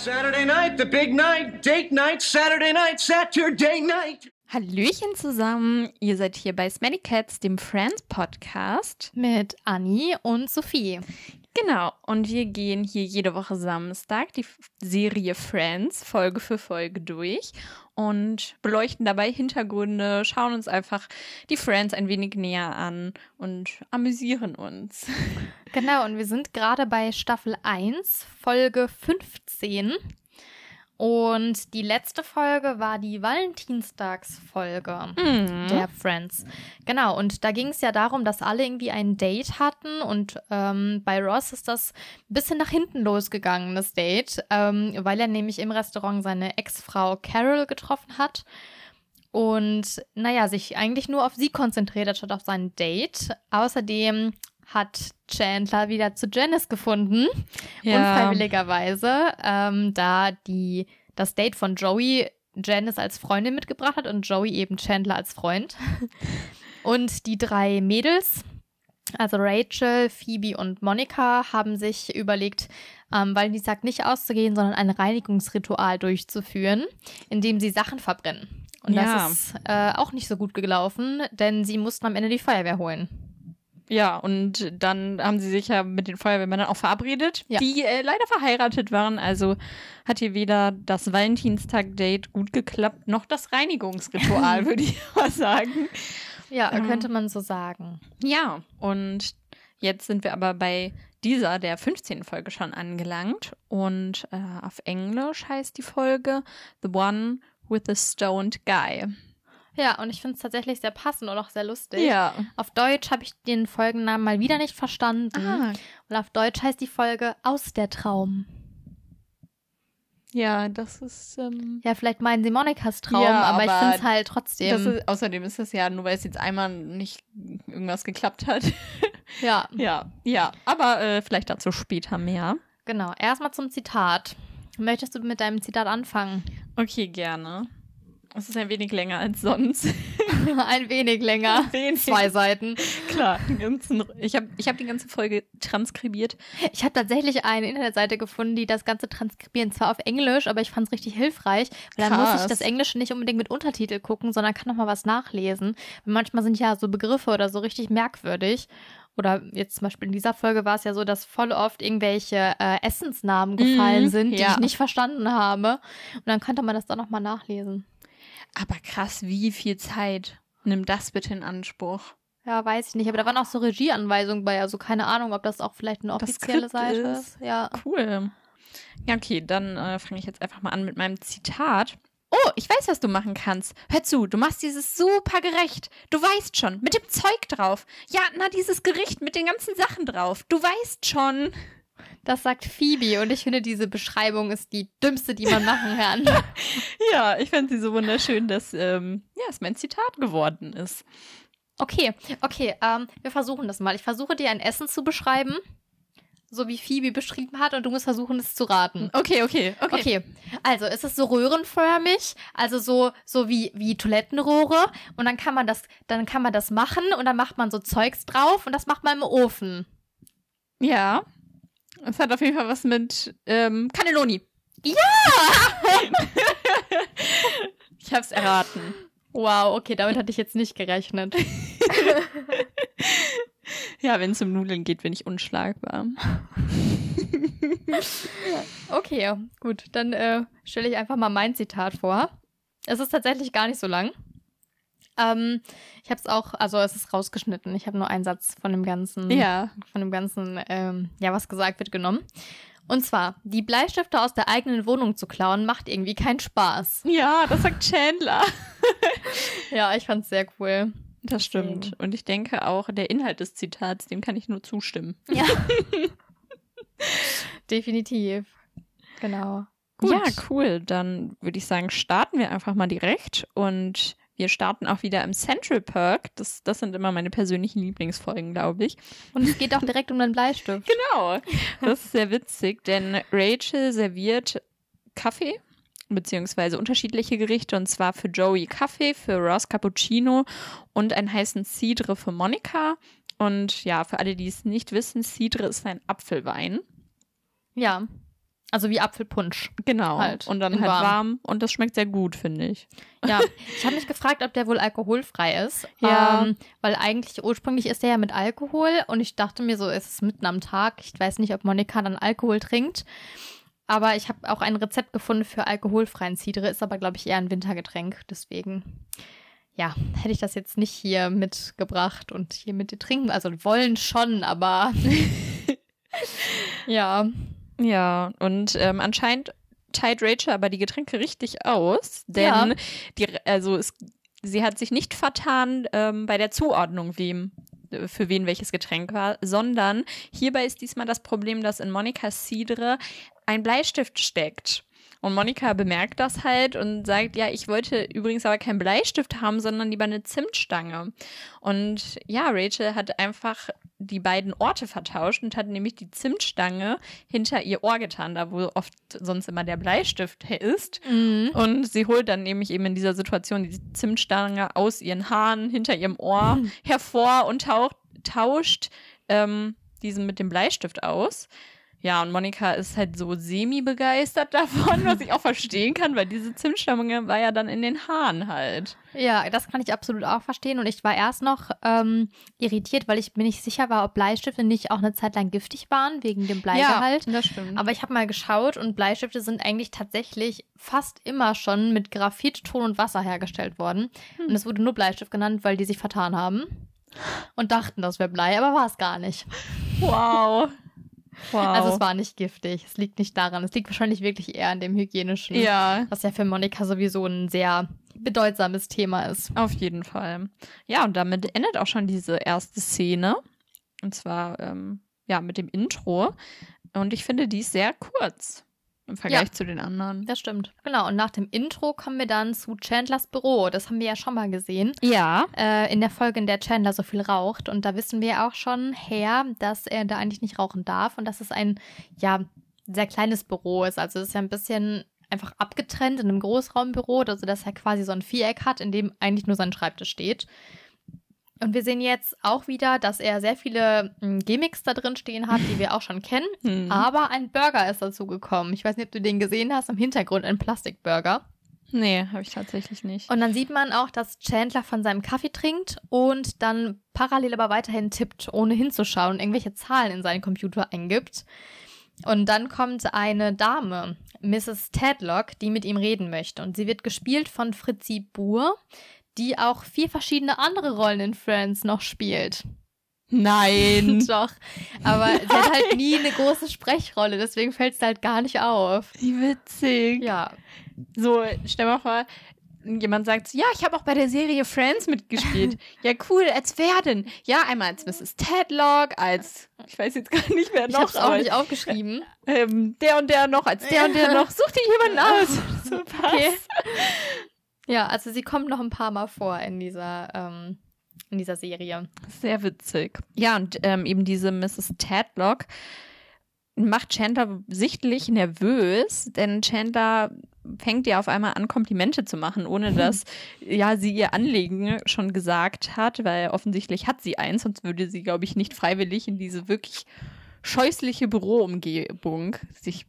Saturday night, the big night, date night, Saturday night, Saturday night. Hallöchen zusammen, ihr seid hier bei Smelly Cats, dem Friends Podcast. Mit Anni und Sophie. Genau, und wir gehen hier jede Woche Samstag die Serie Friends Folge für Folge durch und beleuchten dabei Hintergründe, schauen uns einfach die Friends ein wenig näher an und amüsieren uns. Genau, und wir sind gerade bei Staffel 1, Folge 15. Und die letzte Folge war die Valentinstagsfolge Mhm. der Friends. Genau, und da ging es ja darum, dass alle irgendwie ein Date hatten und ähm, bei Ross ist das ein bisschen nach hinten losgegangen, das Date, ähm, weil er nämlich im Restaurant seine Ex-Frau Carol getroffen hat und naja, sich eigentlich nur auf sie konzentriert hat, statt auf sein Date. Außerdem hat Chandler wieder zu Janice gefunden, unfreiwilligerweise, ähm, da die das Date von Joey Janice als Freundin mitgebracht hat und Joey eben Chandler als Freund. Und die drei Mädels, also Rachel, Phoebe und Monica, haben sich überlegt, ähm, Valentinstag nicht auszugehen, sondern ein Reinigungsritual durchzuführen, indem sie Sachen verbrennen. Und Ja. das ist äh, auch nicht so gut gelaufen, denn sie mussten am Ende die Feuerwehr holen. Ja, und dann haben sie sich ja mit den Feuerwehrmännern auch verabredet, Ja. die äh, leider verheiratet waren. Also hat hier weder das Valentinstag-Date gut geklappt, noch das Reinigungsritual, würde ich mal sagen. Ja, Ähm. könnte man so sagen. Ja, und jetzt sind wir aber bei dieser, der 15. Folge schon angelangt. Und äh, auf Englisch heißt die Folge The One with the Stoned Guy. Ja, und ich finde es tatsächlich sehr passend und auch sehr lustig. Ja. Auf Deutsch habe ich den Folgennamen mal wieder nicht verstanden. Ah, Und auf Deutsch heißt die Folge Aus der Traum. ja, das ist. Ähm, Ja, vielleicht meinen sie Monikas Traum, Ja, aber, ich aber finde es halt trotzdem. ist, außerdem ist das ja, nur weil es jetzt einmal nicht irgendwas geklappt hat. ja, ja, ja. Aber äh, vielleicht dazu später mehr. genau. Erstmal zum Zitat. Möchtest du mit deinem Zitat anfangen? Okay, gerne. Es ist ein wenig länger als sonst. Ein wenig länger. Wenig. Zwei Seiten. Klar, ganzen, ich habe ich hab die ganze Folge transkribiert. Ich habe tatsächlich eine Internetseite gefunden, die das Ganze transkribieren, zwar auf Englisch, aber ich fand es richtig hilfreich, weil dann muss Krass. ich das Englische nicht unbedingt mit Untertitel gucken, sondern kann noch mal was nachlesen. Und manchmal sind ja so Begriffe oder so richtig merkwürdig. Oder jetzt zum Beispiel in dieser Folge war es ja so, dass voll oft irgendwelche äh, Essensnamen gefallen Mhm, sind, die ja. ich nicht verstanden habe. Und dann könnte man das dann noch mal nachlesen. Aber krass, wie viel Zeit nimmt das bitte in Anspruch? Ja, weiß ich nicht. Aber da waren auch so Regieanweisungen bei. Also keine Ahnung, ob das auch vielleicht eine offizielle Seite ist. ist. Ja. Cool. Ja, okay, dann äh, fange ich jetzt einfach mal an mit meinem Zitat. Oh, ich weiß, was du machen kannst. Hör zu, du machst dieses super Gericht. Du weißt schon, mit dem Zeug drauf. Ja, na, dieses Gericht mit den ganzen Sachen drauf. Du weißt schon. Das sagt Phoebe und ich finde, diese Beschreibung ist die dümmste, die man machen kann. Ja, ich fand sie so wunderschön, dass ähm, ja, es mein Zitat geworden ist. Okay, okay, ähm, wir versuchen das mal. Ich versuche dir ein Essen zu beschreiben, so wie Phoebe beschrieben hat, und du musst versuchen, es zu raten. Okay, okay, okay. Okay, also es ist so röhrenförmig, also so so wie wie Toilettenrohre und dann kann man das dann kann man das machen und dann macht man so Zeugs drauf und das macht man im Ofen. Ja. Es hat auf jeden Fall was mit ähm, Cannelloni. Ja! Ich hab's erraten. Wow, okay, damit hatte ich jetzt nicht gerechnet. Ja, wenn es um Nudeln geht, bin ich unschlagbar. Okay, gut, dann äh, stelle ich einfach mal mein Zitat vor. Es ist tatsächlich gar nicht so lang. Ähm, ich habe es auch, also es ist rausgeschnitten. Ich habe nur einen Satz von dem ganzen, Ja. von dem ganzen, ähm, ja, was gesagt wird, genommen. Und zwar, die Bleistifte aus der eigenen Wohnung zu klauen, macht irgendwie keinen Spaß. Ja, das sagt Chandler. Ja, ich fand's sehr cool. Das stimmt. Deswegen. Und ich denke auch, der Inhalt des Zitats, dem kann ich nur zustimmen. Ja. Definitiv. Genau. Gut. Ja, cool. Dann würde ich sagen, starten wir einfach mal direkt und wir starten auch wieder im Central Park. Das, das sind immer meine persönlichen Lieblingsfolgen, glaube ich. Und es geht auch direkt um den Bleistift. Genau. Das ist sehr witzig, denn Rachel serviert Kaffee beziehungsweise unterschiedliche Gerichte und zwar für Joey Kaffee, für Ross Cappuccino und einen heißen Cidre für Monika. Und ja, für alle, die es nicht wissen, Cidre ist ein Apfelwein. Ja. Also wie Apfelpunsch. Genau. Halt, und dann halt warm. warm. Und das schmeckt sehr gut, finde ich. Ja, ich habe mich gefragt, ob der wohl alkoholfrei ist. Ja. Ähm, weil eigentlich ursprünglich ist der ja mit Alkohol und ich dachte mir so, es ist mitten am Tag. Ich weiß nicht, ob Monika dann Alkohol trinkt. Aber ich habe auch ein Rezept gefunden für alkoholfreien Cidre, ist aber, glaube ich, eher ein Wintergetränk. Deswegen, ja, hätte ich das jetzt nicht hier mitgebracht und hier mit dir trinken. Also wollen schon, aber ja. Ja, und ähm, anscheinend teilt Rachel aber die Getränke richtig aus, denn Ja. die, also es, sie hat sich nicht vertan ähm, bei der Zuordnung, wem äh, für wen welches Getränk war, sondern hierbei ist diesmal das Problem, dass in Monikas Cidre ein Bleistift steckt. Und Monika bemerkt das halt und sagt, ja, ich wollte übrigens aber keinen Bleistift haben, sondern lieber eine Zimtstange. Und ja, Rachel hat einfach die beiden Orte vertauscht und hat nämlich die Zimtstange hinter ihr Ohr getan, da wo oft sonst immer der Bleistift ist. Mhm. Und sie holt dann nämlich eben in dieser Situation die Zimtstange aus ihren Haaren hinter ihrem Ohr hervor und taucht, tauscht ähm, diesen mit dem Bleistift aus. Ja, und Monika ist halt so semi-begeistert davon, was ich auch verstehen kann, weil diese Zimtstange war ja dann in den Haaren halt. Ja, das kann ich absolut auch verstehen. Und ich war erst noch ähm, irritiert, weil ich mir nicht sicher war, ob Bleistifte nicht auch eine Zeit lang giftig waren, wegen dem Bleigehalt. das stimmt. Aber ich habe mal geschaut und Bleistifte sind eigentlich tatsächlich fast immer schon mit Graphit, Ton und Wasser hergestellt worden. Hm. Und es wurde nur Bleistift genannt, weil die sich vertan haben und dachten, das wäre Blei, aber war es gar nicht. wow. Wow. Also es war nicht giftig. Es liegt nicht daran. Es liegt wahrscheinlich wirklich eher an dem hygienischen, ja, was ja für Monika sowieso ein sehr bedeutsames Thema ist. Auf jeden Fall. Ja, und damit endet auch schon diese erste Szene. Und zwar, ähm, ja, mit dem Intro. Und ich finde, die ist sehr kurz im Vergleich Ja. zu den anderen. Das stimmt. Genau. Und nach dem Intro kommen wir dann zu Chandlers Büro. Das haben wir ja schon mal gesehen. Ja. Äh, in der Folge, in der Chandler so viel raucht. Und da wissen wir auch schon her, dass er da eigentlich nicht rauchen darf und dass es ein, ja, sehr kleines Büro ist. Also es ist ja ein bisschen einfach abgetrennt in einem Großraumbüro, also dass er quasi so ein Viereck hat, in dem eigentlich nur sein Schreibtisch steht. Und wir sehen jetzt auch wieder, dass er sehr viele mh, Gimmicks da drin stehen hat, die wir auch schon kennen. Hm. Aber ein Burger ist dazu gekommen. Ich weiß nicht, ob du den gesehen hast, im Hintergrund ein Plastikburger. Nee, habe ich tatsächlich nicht. Und dann sieht man auch, dass Chandler von seinem Kaffee trinkt und dann parallel aber weiterhin tippt, ohne hinzuschauen und irgendwelche Zahlen in seinen Computer eingibt. Und dann kommt eine Dame, Mrs. Tadlock, die mit ihm reden möchte. Und sie wird gespielt von Fritzi Buhr, die auch vier verschiedene andere Rollen in Friends noch spielt. Nein. Doch. Aber sie hat halt nie eine große Sprechrolle, deswegen fällt es halt gar nicht auf. Wie witzig. Ja. So, stell mal vor, jemand sagt, ja, ich habe auch bei der Serie Friends mitgespielt. ja, cool, als wer denn? Ja, einmal als Mrs. Tedlock, als, ich weiß jetzt gar nicht mehr Ich noch, hab's auch nicht aufgeschrieben. ähm, der und der noch, als der und der noch. Such dir jemanden aus. So. Okay. Ja, also sie kommt noch ein paar Mal vor in dieser, ähm, in dieser Serie. Sehr witzig. Ja, und ähm, eben diese Mrs. Tadlock macht Chandler sichtlich nervös, denn Chandler fängt ja auf einmal an, Komplimente zu machen, ohne dass ja sie ihr Anliegen schon gesagt hat, weil offensichtlich hat sie eins, sonst würde sie, glaube ich, nicht freiwillig in diese wirklich scheußliche Büroumgebung sich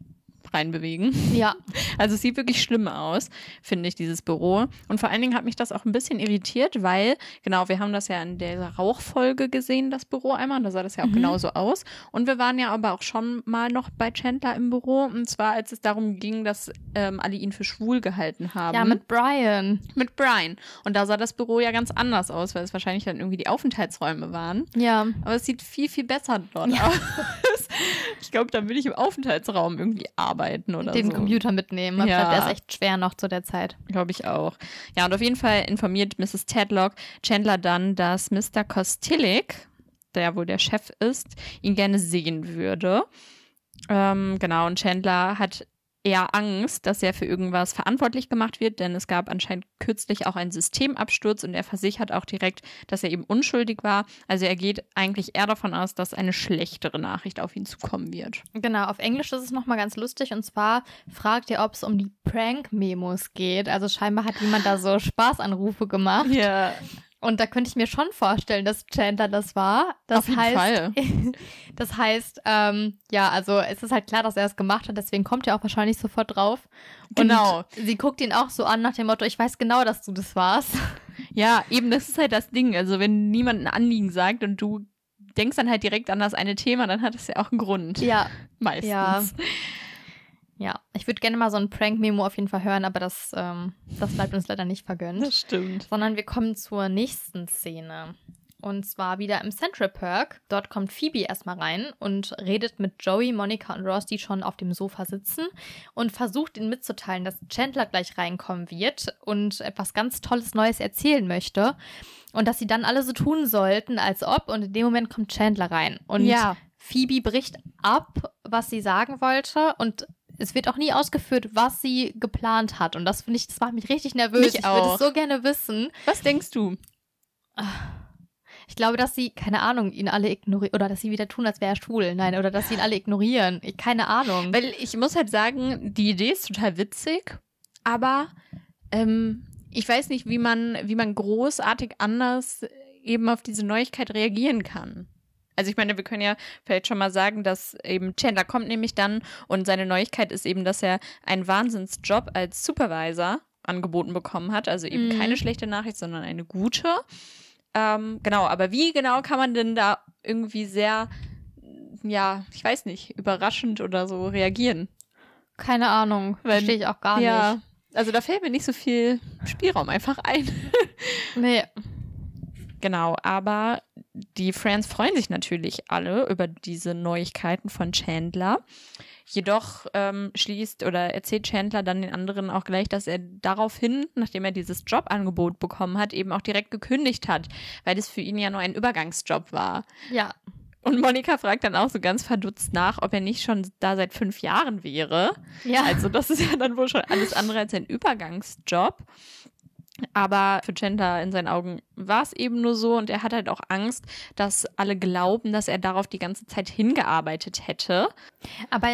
reinbewegen. Ja, Also es sieht wirklich schlimm aus, finde ich, dieses Büro. Und vor allen Dingen hat mich das auch ein bisschen irritiert, weil, genau, wir haben das ja in der Rauchfolge gesehen, das Büro einmal, und da sah das ja auch Mhm. genauso aus. Und wir waren ja aber auch schon mal noch bei Chandler im Büro, und zwar als es darum ging, dass ähm, alle ihn für schwul gehalten haben. ja, mit Brian. mit Brian. Und da sah das Büro ja ganz anders aus, weil es wahrscheinlich dann irgendwie die Aufenthaltsräume waren. Ja. Aber es sieht viel, viel besser dort aus. Ich glaube, dann will ich im Aufenthaltsraum irgendwie arbeiten oder Den so. Computer mitnehmen. Ich Ja. glaube, der ist echt schwer noch zu der Zeit. Glaube ich auch. Ja, und auf jeden Fall informiert Mrs. Tadlock Chandler dann, dass Mr. Kostillik, der wohl der Chef ist, ihn gerne sehen würde. Ähm, genau, und Chandler hat eher Angst, dass er für irgendwas verantwortlich gemacht wird, denn es gab anscheinend kürzlich auch einen Systemabsturz und er versichert auch direkt, dass er eben unschuldig war. Also er geht eigentlich eher davon aus, dass eine schlechtere Nachricht auf ihn zukommen wird. Genau, auf Englisch ist es nochmal ganz lustig. Und zwar fragt er, ob es um die Prank-Memos geht. Also scheinbar hat jemand da so Spaßanrufe gemacht. Ja. Und da könnte ich mir schon vorstellen, dass Chandler das war. Das Auf jeden heißt, Fall. das heißt, ähm, ja, also es ist halt klar, dass er es gemacht hat, deswegen kommt er auch wahrscheinlich sofort drauf. Genau. Und sie guckt ihn auch so an nach dem Motto, ich weiß genau, dass du das warst. Ja, eben, das ist halt das Ding. Also, wenn niemand ein Anliegen sagt und du denkst dann halt direkt an das eine Thema, dann hat es ja auch einen Grund. Ja, Meistens. Ja. Ja. Ich würde gerne mal so ein Prank-Memo auf jeden Fall hören, aber das, ähm, das bleibt uns leider nicht vergönnt. Das stimmt. sondern wir kommen zur nächsten Szene. Und zwar wieder im Central Park. Dort kommt Phoebe erstmal rein und redet mit Joey, Monica und Ross, die schon auf dem Sofa sitzen und versucht ihnen mitzuteilen, dass Chandler gleich reinkommen wird und etwas ganz Tolles Neues erzählen möchte. Und dass sie dann alle so tun sollten, als ob. Und in dem Moment kommt Chandler rein. Und Ja. Phoebe bricht ab, was sie sagen wollte. Und es wird auch nie ausgeführt, was sie geplant hat. Und das finde ich, das macht mich richtig nervös. Mich ich würde es so gerne wissen. Was denkst du? Ich glaube, dass sie, keine Ahnung, ihn alle ignorieren. Oder dass sie wieder tun, als wäre er schwul. Nein, oder dass sie ihn alle ignorieren. Ich- Keine Ahnung. Weil ich muss halt sagen, die Idee ist total witzig, aber ähm, ich weiß nicht, wie man, wie man großartig anders eben auf diese Neuigkeit reagieren kann. Also ich meine, wir können ja vielleicht schon mal sagen, dass eben Chandler kommt nämlich dann und seine Neuigkeit ist eben, dass er einen Wahnsinnsjob als Supervisor angeboten bekommen hat. Also eben Mhm. keine schlechte Nachricht, sondern eine gute. Ähm, genau, aber wie genau kann man denn da irgendwie sehr, ja, ich weiß nicht, überraschend oder so reagieren? Keine Ahnung. Verstehe ich auch gar ja, also da fällt mir nicht so viel Spielraum einfach ein. nicht. Nee. genau, aber die Friends freuen sich natürlich alle über diese Neuigkeiten von Chandler. Jedoch ähm, schließt oder erzählt Chandler dann den anderen auch gleich, dass er daraufhin, nachdem er dieses Jobangebot bekommen hat, eben auch direkt gekündigt hat, weil es für ihn ja nur ein Übergangsjob war. Ja. Und Monika fragt dann auch so ganz verdutzt nach, ob er nicht schon da seit fünf Jahren wäre. Ja. Also das ist ja dann wohl schon alles andere als ein Übergangsjob. Aber für Chandler in seinen Augen war es eben nur so und er hat halt auch Angst, dass alle glauben, dass er darauf die ganze Zeit hingearbeitet hätte. Aber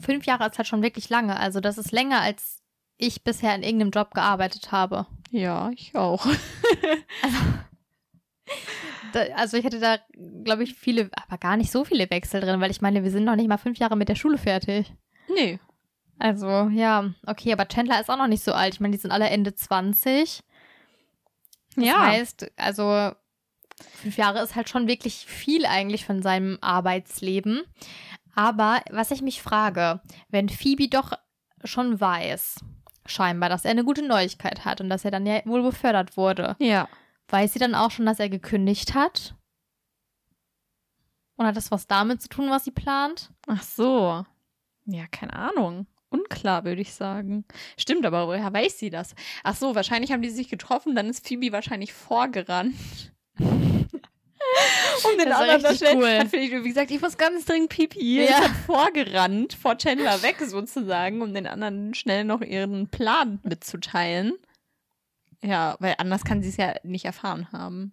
fünf Jahre ist halt schon wirklich lange. Also das ist länger, als ich bisher in irgendeinem Job gearbeitet habe. Ja, ich auch. Da, also ich hätte da, glaube ich, viele, aber gar nicht so viele Wechsel drin, weil ich meine, wir sind noch nicht mal fünf Jahre mit der Schule fertig. Nee. Also, ja, okay, aber Chandler ist auch noch nicht so alt. Ich meine, die sind alle Ende 20. Das Ja. heißt, also fünf Jahre ist halt schon wirklich viel eigentlich von seinem Arbeitsleben. Aber was ich mich frage, wenn Phoebe doch schon weiß, scheinbar, dass er eine gute Neuigkeit hat und dass er dann ja wohl befördert wurde, Ja. weiß sie dann auch schon, dass er gekündigt hat? Und hat das was damit zu tun, was sie plant? Ach so. Ja, keine Ahnung. Unklar, würde ich sagen. Stimmt, aber woher weiß sie das? Ach so, wahrscheinlich haben die sich getroffen, dann ist Phoebe wahrscheinlich vorgerannt. um den anderen da schnell. cool. Hat vielleicht irgendwie gesagt, ich muss ganz dringend Pipi. Ja. Hat vorgerannt, vor Chandler weg sozusagen, um den anderen schnell noch ihren Plan mitzuteilen. Ja, weil anders kann sie es ja nicht erfahren haben.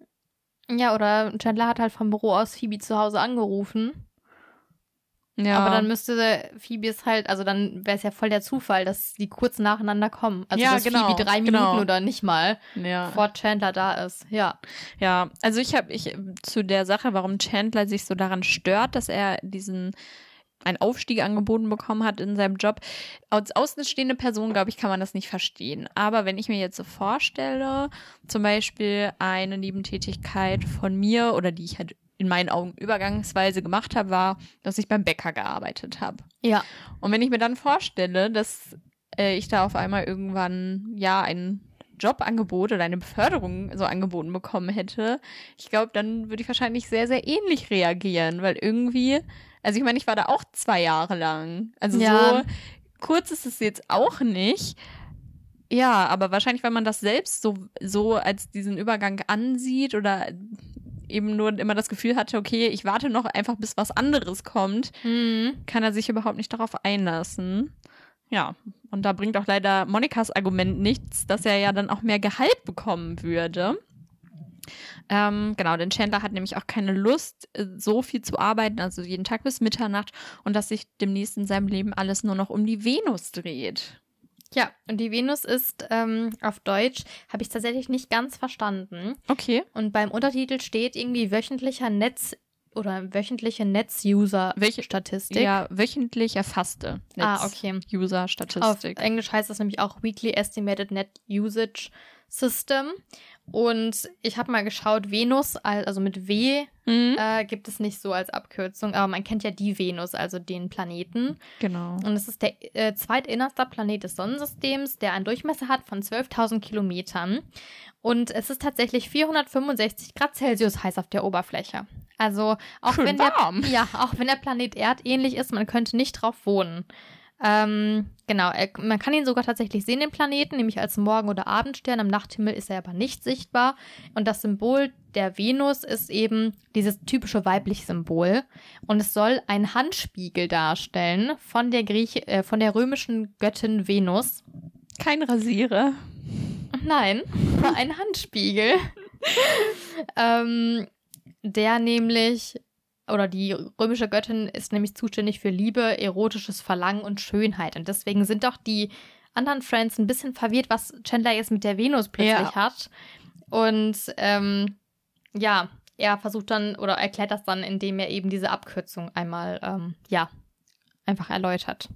Ja, oder Chandler hat halt vom Büro aus Phoebe zu Hause angerufen. Ja, Aber dann müsste Phoebe es halt, also dann wäre es ja voll der Zufall, dass die kurz nacheinander kommen. Also Ja, dass genau, Phoebe drei genau. Minuten oder nicht mal ja. vor Chandler da ist. Ja. Ja, also ich habe ich zu der Sache, warum Chandler sich so daran stört, dass er diesen einen Aufstieg angeboten bekommen hat in seinem Job. Als außenstehende Person, glaube ich, kann man das nicht verstehen. Aber wenn ich mir jetzt so vorstelle, zum Beispiel eine Nebentätigkeit von mir oder die ich halt in meinen Augen übergangsweise gemacht habe, war, dass ich beim Bäcker gearbeitet habe. Ja. Und wenn ich mir dann vorstelle, dass äh, ich da auf einmal irgendwann ja ein Jobangebot oder eine Beförderung so angeboten bekommen hätte, ich glaube, dann würde ich wahrscheinlich sehr, sehr ähnlich reagieren, weil irgendwie, also ich meine, ich war da auch zwei Jahre lang. Also Ja. so kurz ist es jetzt auch nicht. Ja, aber wahrscheinlich, weil man das selbst so, so als diesen Übergang ansieht oder eben nur immer das Gefühl hatte, okay, ich warte noch einfach, bis was anderes kommt, Mhm. kann er sich überhaupt nicht darauf einlassen. Ja, und da bringt auch leider Monikas Argument nichts, dass er ja dann auch mehr Gehalt bekommen würde. Ähm, genau, denn Chandler hat nämlich auch keine Lust, äh, so viel zu arbeiten, also jeden Tag bis Mitternacht, und dass sich demnächst in seinem Leben alles nur noch um die Venus dreht. Ja, und die Venus ist ähm, auf Deutsch, habe ich tatsächlich nicht ganz verstanden. Okay. Und beim Untertitel steht irgendwie wöchentlicher Netz oder wöchentliche Netz-User-Statistik. Ja, wöchentlich erfasste Ah, okay. Auf User-Statistik. Englisch heißt das nämlich auch Weekly Estimated Net Usage System. Und ich habe mal geschaut, Venus, al- also mit W, Mhm. äh, gibt es nicht so als Abkürzung, aber man kennt ja die Venus, also den Planeten. Genau. Und es ist der äh, zweitinnerste Planet des Sonnensystems, der einen Durchmesser hat von 12.000 Kilometern. Und es ist tatsächlich 465 Grad Celsius heiß auf der Oberfläche. Also auch Schön wenn der warm. ja auch wenn der Planet erdähnlich ist, man könnte nicht drauf wohnen. Ähm, genau, er, man kann ihn sogar tatsächlich sehen, den Planeten, nämlich als Morgen- oder Abendstern. Am Nachthimmel ist er aber nicht sichtbar. Und das Symbol der Venus ist eben dieses typische weibliche Symbol. Und es soll einen Handspiegel darstellen von der, Griech äh, von der römischen Göttin Venus. Kein Rasierer. Nein, ein Handspiegel. ähm, der nämlich, oder die römische Göttin ist nämlich zuständig für Liebe, erotisches Verlangen und Schönheit. Und deswegen sind doch die anderen Friends ein bisschen verwirrt, was Chandler jetzt mit der Venus plötzlich Ja. hat. Und ähm, ja, er versucht dann oder erklärt das dann, indem er eben diese Abkürzung einmal, ähm, ja, einfach erläutert.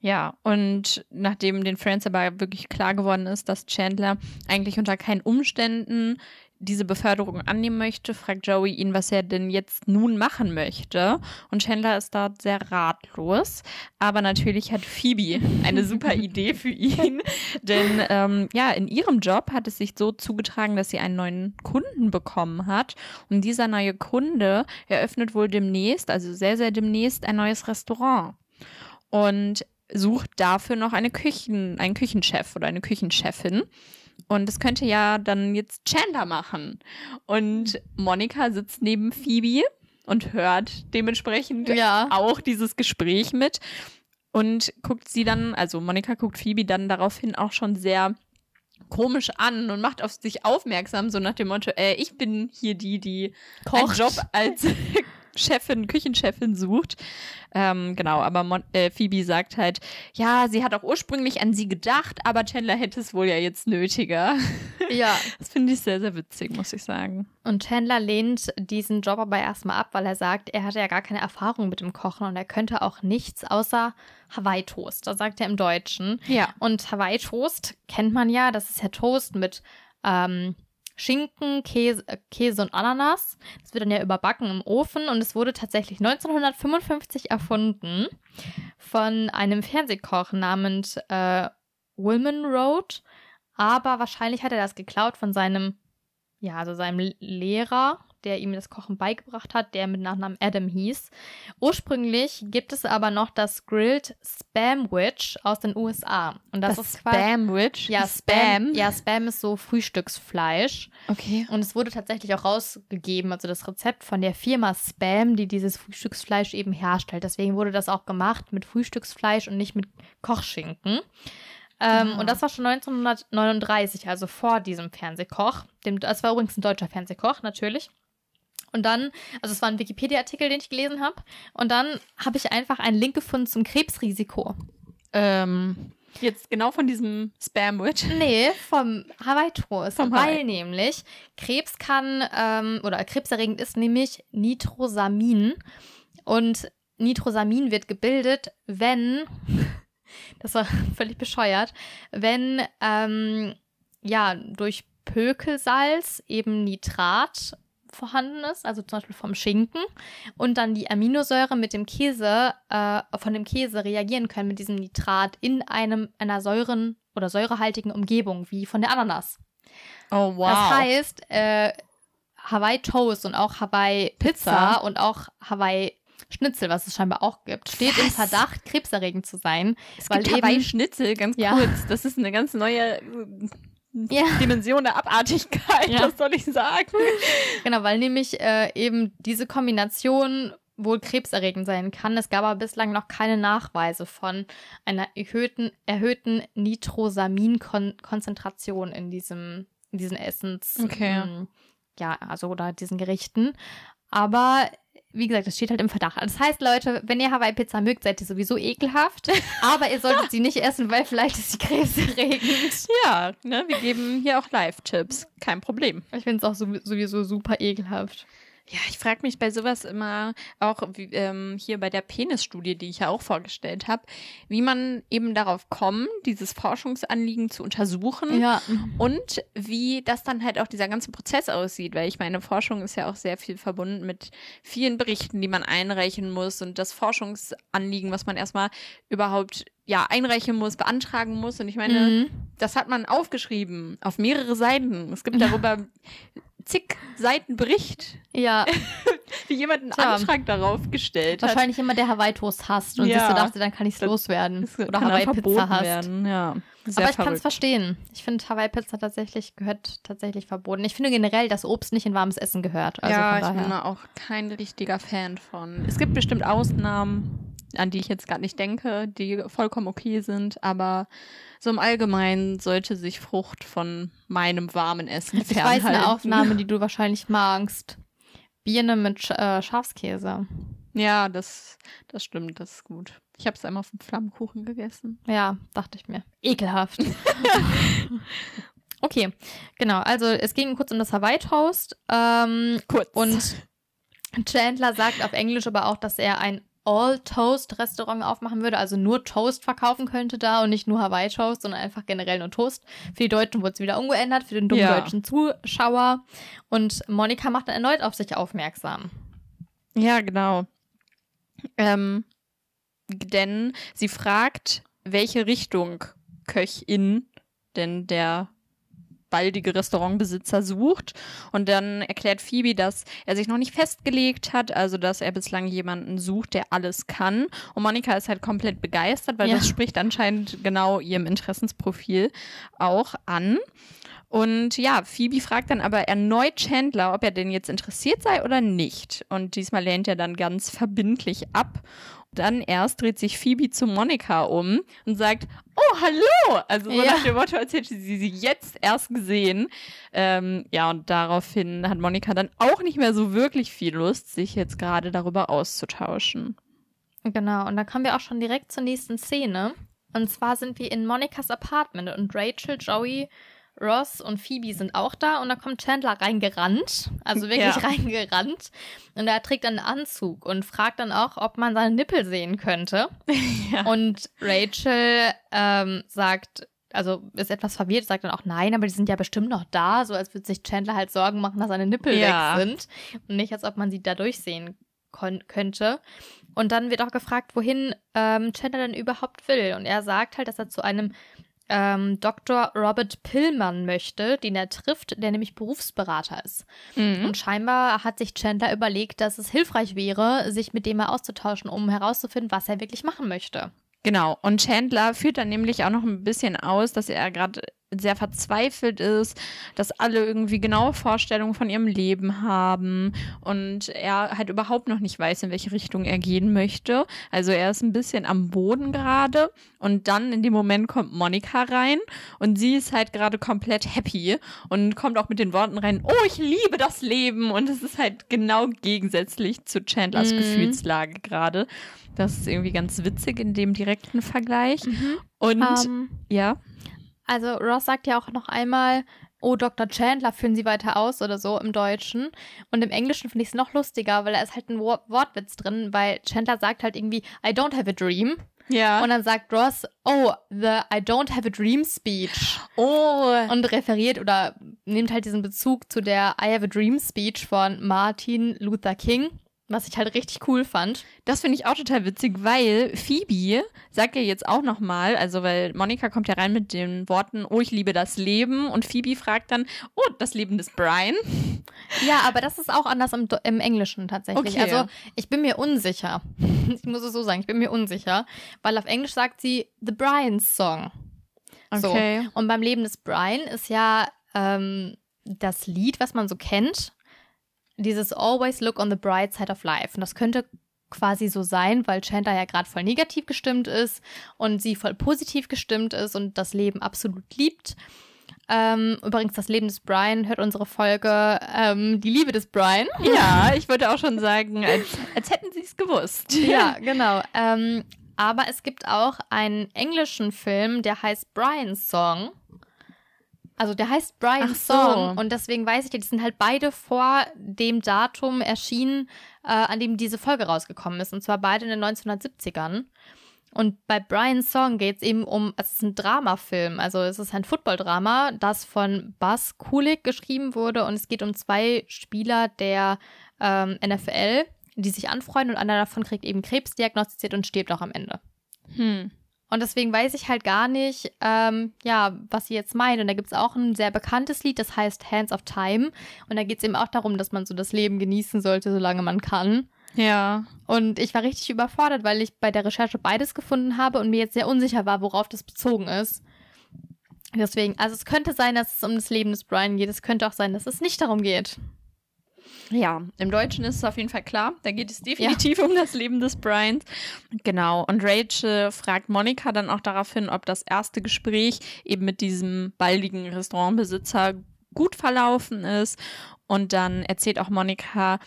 Ja, und nachdem den Friends aber wirklich klar geworden ist, dass Chandler eigentlich unter keinen Umständen diese Beförderung annehmen möchte, fragt Joey ihn, was er denn jetzt nun machen möchte. Und Chandler ist dort sehr ratlos. Aber natürlich hat Phoebe eine super Idee für ihn. Denn ähm, ja, in ihrem Job hat es sich so zugetragen, dass sie einen neuen Kunden bekommen hat. Und dieser neue Kunde eröffnet wohl demnächst, also sehr, sehr demnächst, ein neues Restaurant. Und sucht dafür noch eine Küchen, einen Küchenchef oder eine Küchenchefin. Und das könnte ja dann jetzt Chandler machen. Und Monika sitzt neben Phoebe und hört dementsprechend Ja. auch dieses Gespräch mit und guckt sie dann, also Monika guckt Phoebe dann daraufhin auch schon sehr komisch an und macht auf sich aufmerksam, so nach dem Motto, äh, ich bin hier die, die einen Kocht. Job als Chefin, Küchenchefin sucht. Ähm, genau, aber Mon äh, Phoebe sagt halt, ja, sie hat auch ursprünglich an sie gedacht, aber Chandler hätte es wohl ja jetzt nötiger. Ja. Das finde ich sehr, sehr witzig, muss ich sagen. Und Chandler lehnt diesen Job aber erstmal ab, weil er sagt, er hatte ja gar keine Erfahrung mit dem Kochen und er könnte auch nichts außer Hawaii-Toast. Das sagt er im Deutschen. Ja. Und Hawaii-Toast kennt man ja, das ist ja Toast mit ähm, Schinken, Käse, äh, Käse und Ananas. Das wird dann ja überbacken im Ofen und es wurde tatsächlich 1955 erfunden von einem Fernsehkoch namens äh, Wilman Road. Aber wahrscheinlich hat er das geklaut von seinem, ja, also seinem Lehrer, der ihm das Kochen beigebracht hat, der mit Nachnamen Adam hieß. Ursprünglich gibt es aber noch das Grilled Spamwich aus den USA. Und das, ist quasi. Spamwich. Ja, Spam. Ja, Spam ist so Frühstücksfleisch. Okay. Und es wurde tatsächlich auch rausgegeben, also das Rezept von der Firma Spam, die dieses Frühstücksfleisch eben herstellt. Deswegen wurde das auch gemacht mit Frühstücksfleisch und nicht mit Kochschinken. Ähm, Ah. Und das war schon 1939, also vor diesem Fernsehkoch. Dem, das war übrigens ein deutscher Fernsehkoch, natürlich. Und dann, also es war ein Wikipedia-Artikel, den ich gelesen habe. Und dann habe ich einfach einen Link gefunden zum Krebsrisiko. Ähm, jetzt genau von diesem Spamwich. Nee, vom Hawaii Toast. Vom weil Hawaii. nämlich Krebs kann, ähm, oder krebserregend ist nämlich Nitrosamin. Und Nitrosamin wird gebildet, wenn, das war völlig bescheuert, wenn, ähm, ja, durch Pökelsalz eben Nitrat vorhanden ist, also zum Beispiel vom Schinken, und dann die Aminosäure mit dem Käse, äh, von dem Käse reagieren können mit diesem Nitrat in einem, einer säuren- oder säurehaltigen Umgebung, wie von der Ananas. Oh, wow. Das heißt, äh, Hawaii Toast und auch Hawaii Pizza, Pizza. und auch Hawaii Schnitzel, was es scheinbar auch gibt, steht im Was? Verdacht, krebserregend zu sein. es weil gibt eben- Hawaii-Schnitzel, ganz Ja. kurz. Das ist eine ganz neue Ja. Dimension der Abartigkeit, Ja. was soll ich sagen? Genau, weil nämlich äh, eben diese Kombination wohl krebserregend sein kann. Es gab aber bislang noch keine Nachweise von einer erhöhten, erhöhten Nitrosamin-Konzentration in diesem, in diesen Essens. Okay. ähm, ja, also oder diesen Gerichten. Aber wie gesagt, das steht halt im Verdacht. Das heißt, Leute, wenn ihr Hawaii-Pizza mögt, seid ihr sowieso ekelhaft. aber ihr solltet sie nicht essen, weil vielleicht ist sie krebserregend. Ja, ne, wir geben hier auch Live-Tipps. Kein Problem. Ich finde es auch sowieso super ekelhaft. Ja, ich frage mich bei sowas immer auch wie, ähm, hier bei der Penisstudie, die ich ja auch vorgestellt habe, wie man eben darauf kommt, dieses Forschungsanliegen zu untersuchen Ja. und wie das dann halt auch dieser ganze Prozess aussieht, weil ich meine, Forschung ist ja auch sehr viel verbunden mit vielen Berichten, die man einreichen muss und das Forschungsanliegen, was man erstmal überhaupt ja einreichen muss, beantragen muss und ich meine, Mhm. das hat man aufgeschrieben auf mehrere Seiten. Es gibt darüber zig Seiten Bericht, Ja, wie jemand einen Tja. Antrag darauf gestellt hat. wahrscheinlich immer der Hawaii-Toast hasst und Ja. sich so dachte, dann kann ich es loswerden. Oder Hawaii-Pizza hasst. werden, ja. Sehr Aber ich kann es verstehen. Ich finde, Hawaii-Pizza tatsächlich gehört tatsächlich verboten. Ich finde generell, dass Obst nicht in warmes Essen gehört. Also ja, von ich bin da auch kein richtiger Fan von. Es gibt bestimmt Ausnahmen, an die ich jetzt gerade nicht denke, die vollkommen okay sind, aber so im Allgemeinen sollte sich Frucht von meinem warmen Essen ich weiß fernhalten. eine Aufnahme, die du wahrscheinlich magst. Birne mit Sch äh, Schafskäse. Ja, das, das stimmt, das ist gut. Ich habe es einmal vom Flammkuchen gegessen. Ja, dachte ich mir. Ekelhaft. okay, genau. Also es ging kurz um das Hawaii-Toast. Ähm, Kurz. und Chandler sagt auf Englisch aber auch, dass er ein All-Toast-Restaurant aufmachen würde, also nur Toast verkaufen könnte da und nicht nur Hawaii-Toast, sondern einfach generell nur Toast. Für die Deutschen wurde es wieder umgeändert, für den dummen Ja. deutschen Zuschauer. Und Monika macht dann erneut auf sich aufmerksam. Ja, genau. Ähm, denn sie fragt, welche Richtung Köchin denn der baldige Restaurantbesitzer sucht. Und dann erklärt Phoebe, dass er sich noch nicht festgelegt hat, also dass er bislang jemanden sucht, der alles kann. Und Monika ist halt komplett begeistert, weil Ja. das spricht anscheinend genau ihrem Interessensprofil auch an. Und ja, Phoebe fragt dann aber erneut Chandler, ob er denn jetzt interessiert sei oder nicht. Und diesmal lehnt er dann ganz verbindlich ab. Dann erst dreht sich Phoebe zu Monika um und sagt, oh, hallo! Also so Ja. nach dem Motto, als hätte sie sie jetzt erst gesehen. Ähm, ja, und daraufhin hat Monika dann auch nicht mehr so wirklich viel Lust, sich jetzt gerade darüber auszutauschen. Genau, und da kommen wir auch schon direkt zur nächsten Szene. Und zwar sind wir in Monikas Apartment und Rachel, Joey, Ross und Phoebe sind auch da und da kommt Chandler reingerannt, also wirklich Ja. reingerannt. Und er trägt einen Anzug und fragt dann auch, ob man seine Nippel sehen könnte. Ja. Und Rachel ähm, sagt, also ist etwas verwirrt, sagt dann auch nein, aber die sind ja bestimmt noch da, so als würde sich Chandler halt Sorgen machen, dass seine Nippel Ja. weg sind und nicht, als ob man sie da durchsehen kon- könnte. Und dann wird auch gefragt, wohin ähm, Chandler denn überhaupt will. Und er sagt halt, dass er zu einem ähm, Dr. Robert Pillman möchte, den er trifft, der nämlich Berufsberater ist. Mhm. Und scheinbar hat sich Chandler überlegt, dass es hilfreich wäre, sich mit dem mal auszutauschen, um herauszufinden, was er wirklich machen möchte. Genau. Und Chandler führt dann nämlich auch noch ein bisschen aus, dass er gerade sehr verzweifelt ist, dass alle irgendwie genaue Vorstellungen von ihrem Leben haben und er halt überhaupt noch nicht weiß, in welche Richtung er gehen möchte. Also er ist ein bisschen am Boden gerade und dann in dem Moment kommt Monika rein und sie ist halt gerade komplett happy und kommt auch mit den Worten rein, oh, ich liebe das Leben und es ist halt genau gegensätzlich zu Chandlers Mhm. Gefühlslage gerade. Das ist irgendwie ganz witzig in dem direkten Vergleich. Und Ähm, ja, also Ross sagt ja auch noch einmal, oh, Dr. Chandler, führen Sie weiter aus oder so im Deutschen. Und im Englischen finde ich es noch lustiger, weil da ist halt ein Wor Wortwitz drin, weil Chandler sagt halt irgendwie, I don't have a dream. ja. Und dann sagt Ross, oh, the I don't have a dream speech. oh, Und referiert oder nimmt halt diesen Bezug zu der I have a dream speech von Martin Luther King. Was ich halt richtig cool fand. das finde ich auch total witzig, weil Phoebe sagt ja jetzt auch noch mal, also weil Monika kommt ja rein mit den Worten, oh, ich liebe das Leben und Phoebe fragt dann, oh, das Leben des Brian. Ja, aber das ist auch anders im, im Englischen tatsächlich. Okay. Also ich bin mir unsicher. Ich muss es so sagen, ich bin mir unsicher, weil auf Englisch sagt sie The Brian's Song. So. Okay. Und beim Leben des Brian ist ja ähm, das Lied, was man so kennt, dieses Always Look on the Bright Side of Life. Und das könnte quasi so sein, weil Chandler ja gerade voll negativ gestimmt ist und sie voll positiv gestimmt ist und das Leben absolut liebt. Ähm, übrigens, das Leben des Brian hört unsere Folge ähm, Die Liebe des Brian. Ja, ich würde auch schon sagen, als, als hätten sie es gewusst. Ja, genau. Ähm, aber es gibt auch einen englischen Film, der heißt Brian's Song. Also der heißt Brian's Ach so. Song und deswegen weiß ich, die sind halt beide vor dem Datum erschienen, äh, an dem diese Folge rausgekommen ist. Und zwar beide in den 1970ern. Und bei Brian's Song geht es eben um, es ist ein Dramafilm, also es ist ein Football-Drama, das von Buzz Kulik geschrieben wurde und es geht um zwei Spieler der ähm, NFL, die sich anfreunden und einer davon kriegt eben Krebs diagnostiziert und stirbt auch am Ende. Hm. Und deswegen weiß ich halt gar nicht, ähm, ja, was sie jetzt meinen. Und da gibt es auch ein sehr bekanntes Lied, das heißt Hands of Time. Und da geht es eben auch darum, dass man so das Leben genießen sollte, solange man kann. Ja. Und ich war richtig überfordert, weil ich bei der Recherche beides gefunden habe und mir jetzt sehr unsicher war, worauf das bezogen ist. Deswegen, also es könnte sein, dass es um das Leben des Brian geht. Es könnte auch sein, dass es nicht darum geht. Ja, im Deutschen ist es auf jeden Fall klar. Da geht es definitiv um das Leben des Bryans. Genau. Und Rachel fragt Monika dann auch daraufhin, ob das erste Gespräch eben mit diesem baldigen Restaurantbesitzer gut verlaufen ist. Und dann erzählt auch Monika,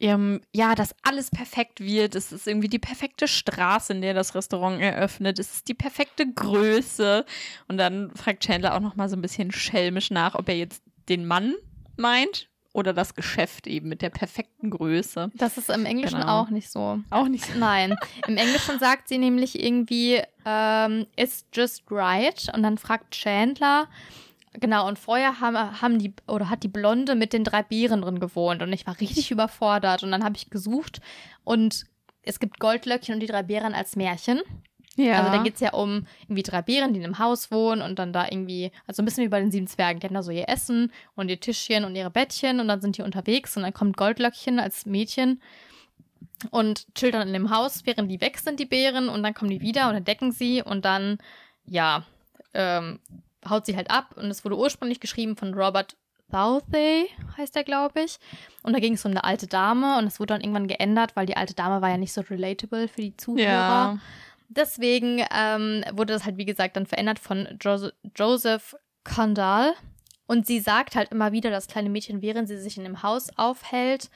ähm, ja, dass alles perfekt wird. Es ist irgendwie die perfekte Straße, in der das Restaurant eröffnet. Es ist die perfekte Größe. Und dann fragt Chandler auch noch mal so ein bisschen schelmisch nach, ob er jetzt den Mann meint oder das Geschäft eben mit der perfekten Größe. Das ist im Englischen Genau. auch nicht so. Auch nicht so. Nein, im Englischen sagt sie nämlich irgendwie, ähm, it's just right. Und dann fragt Chandler, genau, und vorher haben, haben die, oder hat die Blonde mit den drei Bieren drin gewohnt. Und ich war richtig überfordert. Und dann habe ich gesucht und es gibt Goldlöckchen und die drei Bären als Märchen. Ja. Also da geht es ja um irgendwie drei Bären, die in einem Haus wohnen und dann da irgendwie, also ein bisschen wie bei den sieben Zwergen, die haben da so ihr Essen und ihr Tischchen und ihre Bettchen und dann sind die unterwegs und dann kommt Goldlöckchen als Mädchen und chillt dann in dem Haus, während die weg sind, die Bären, und dann kommen die wieder und entdecken sie und dann, ja, ähm, haut sie halt ab und es wurde ursprünglich geschrieben von Robert Southey, heißt er, glaube ich. Und da ging es um eine alte Dame und es wurde dann irgendwann geändert, weil die alte Dame war ja nicht so relatable für die Zuhörer. ja. Deswegen ähm, wurde das halt, wie gesagt, dann verändert von jo Joseph Condal. Und sie sagt halt immer wieder, das kleine Mädchen, während sie sich in dem Haus aufhält,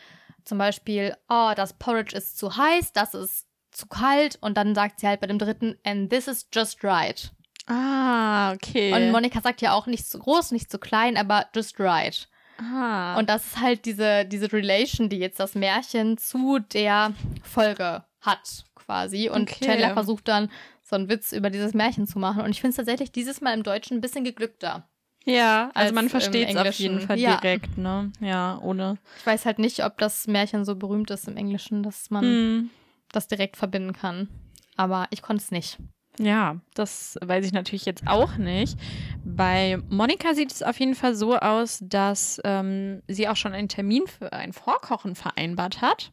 zum Beispiel, oh, das Porridge ist zu heiß, das ist zu kalt. Und dann sagt sie halt bei dem dritten, and this is just right. Ah, okay. Und Monika sagt ja auch nicht zu groß, nicht zu klein, aber just right. ah. Und das ist halt diese, diese Relation, die jetzt das Märchen zu der Folge hat, quasi. Und Okay. Chandler versucht dann, so einen Witz über dieses Märchen zu machen. Und ich finde es tatsächlich dieses Mal im Deutschen ein bisschen geglückter. ja, also als man versteht es auf jeden. Fall Ja. direkt, ne? Ja, ohne. Ich weiß halt nicht, ob das Märchen so berühmt ist im Englischen, dass man Hm. das direkt verbinden kann. Aber ich konnte es nicht. Ja, das weiß ich natürlich jetzt auch nicht. Bei Monika sieht es auf jeden Fall so aus, dass ähm, sie auch schon einen Termin für ein Vorkochen vereinbart hat.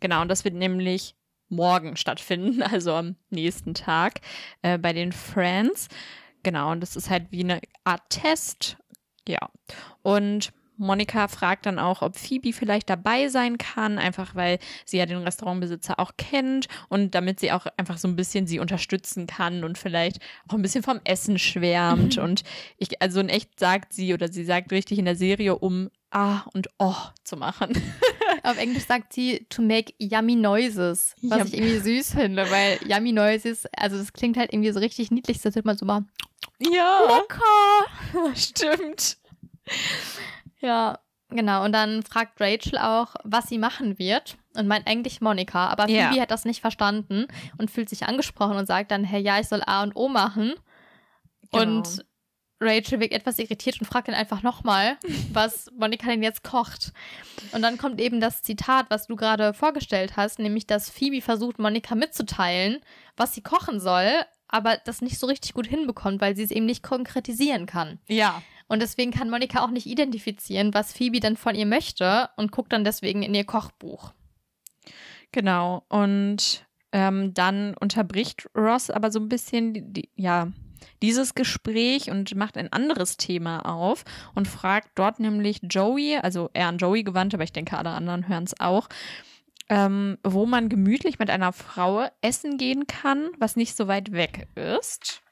Genau, und das wird nämlich morgen stattfinden, also am nächsten Tag äh, bei den Friends. Genau, und das ist halt wie eine Art Test. Ja. Und Monika fragt dann auch, ob Phoebe vielleicht dabei sein kann, einfach weil sie ja den Restaurantbesitzer auch kennt und damit sie auch einfach so ein bisschen sie unterstützen kann und vielleicht auch ein bisschen vom Essen schwärmt. Und ich, also in echt sagt sie oder sie sagt richtig in der Serie, um Ah und Oh zu machen. Auf Englisch sagt sie to make yummy noises, was Ja. ich irgendwie süß finde, weil yummy noises, also das klingt halt irgendwie so richtig niedlich, das wird man so mal Ja, lecker. stimmt. Ja, genau. Und dann fragt Rachel auch, was sie machen wird und meint eigentlich Monika, aber Ja. Phoebe hat das nicht verstanden und fühlt sich angesprochen und sagt dann, hey, ja, ich soll A und O machen. Genau. Und Rachel wirkt etwas irritiert und fragt dann einfach nochmal, was Monika denn jetzt kocht. Und dann kommt eben das Zitat, was du gerade vorgestellt hast, nämlich, dass Phoebe versucht, Monika mitzuteilen, was sie kochen soll, aber das nicht so richtig gut hinbekommt, weil sie es eben nicht konkretisieren kann. Ja. Und deswegen kann Monika auch nicht identifizieren, was Phoebe denn von ihr möchte und guckt dann deswegen in ihr Kochbuch. Genau. Und ähm, dann unterbricht Ross aber so ein bisschen die, die, ja, dieses Gespräch und macht ein anderes Thema auf und fragt dort nämlich Joey, also er an Joey gewandt, aber ich denke, alle anderen hören es auch, ähm, wo man gemütlich mit einer Frau essen gehen kann, was nicht so weit weg ist.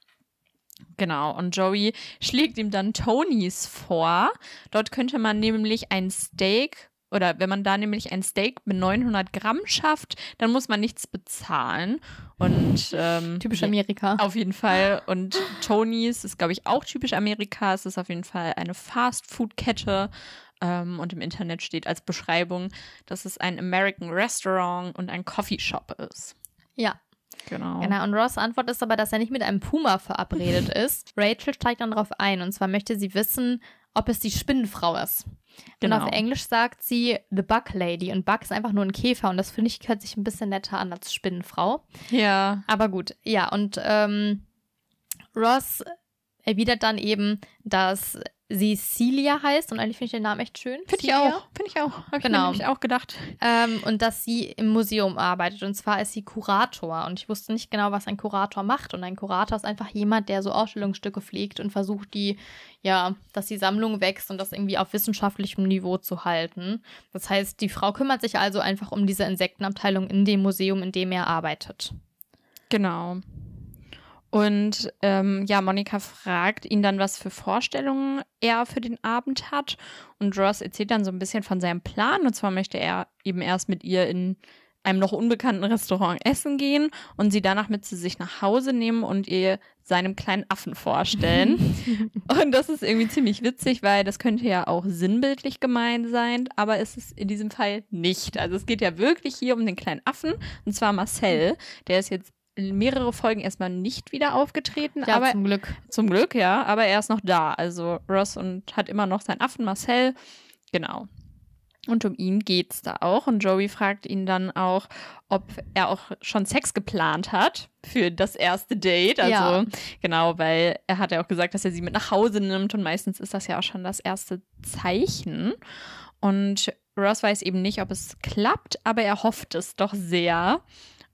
Genau, und Joey schlägt ihm dann Tonys vor. Dort könnte man nämlich ein Steak oder wenn man da nämlich ein Steak mit 900 Gramm schafft, dann muss man nichts bezahlen. Und ähm, Typisch Amerika. Auf jeden Fall. Und Tonys ist, glaube ich, auch typisch Amerika. Es ist auf jeden Fall eine Fast-Food-Kette. Ähm, und im Internet steht als Beschreibung, dass es ein American Restaurant und ein Coffeeshop ist. Ja. Genau. Genau, und Ross Antwort ist aber, dass er nicht mit einem Puma verabredet ist. Rachel steigt dann darauf ein und zwar möchte sie wissen, ob es die Spinnenfrau ist. Genau. Und auf Englisch sagt sie The Bug Lady und Bug ist einfach nur ein Käfer und das finde ich hört sich ein bisschen netter an als Spinnenfrau. Ja. Aber gut, ja, und ähm, Ross erwidert dann eben, dass sie Celia heißt und eigentlich finde ich den Namen echt schön. Finde ich auch. Finde ich auch. Habe ich Genau. mir nämlich auch gedacht. Ähm, und dass sie im Museum arbeitet. Und zwar ist sie Kurator. Und ich wusste nicht genau, was ein Kurator macht. Und ein Kurator ist einfach jemand, der so Ausstellungsstücke pflegt und versucht, die, ja, dass die Sammlung wächst und das irgendwie auf wissenschaftlichem Niveau zu halten. Das heißt, die Frau kümmert sich also einfach um diese Insektenabteilung in dem Museum, in dem er arbeitet. Genau. Und ähm, ja, Monika fragt ihn dann, was für Vorstellungen er für den Abend hat. Und Ross erzählt dann so ein bisschen von seinem Plan. Und zwar möchte er eben erst mit ihr in einem noch unbekannten Restaurant essen gehen und sie danach mit zu sich nach Hause nehmen und ihr seinem kleinen Affen vorstellen. und das ist irgendwie ziemlich witzig, weil das könnte ja auch sinnbildlich gemeint sein, aber ist es in diesem Fall nicht. Also es geht ja wirklich hier um den kleinen Affen und zwar Marcel. Der ist jetzt mehrere Folgen erstmal nicht wieder aufgetreten, Ja, aber zum Glück. zum Glück, ja, aber er ist noch da. Also Ross und hat immer noch seinen Affen Marcel. Genau. Und um ihn geht's da auch. Und Joey fragt ihn dann auch, ob er auch schon Sex geplant hat für das erste Date. Also Ja. genau, weil er hat ja auch gesagt, dass er sie mit nach Hause nimmt und meistens ist das ja auch schon das erste Zeichen. Und Ross weiß eben nicht, ob es klappt, aber er hofft es doch sehr.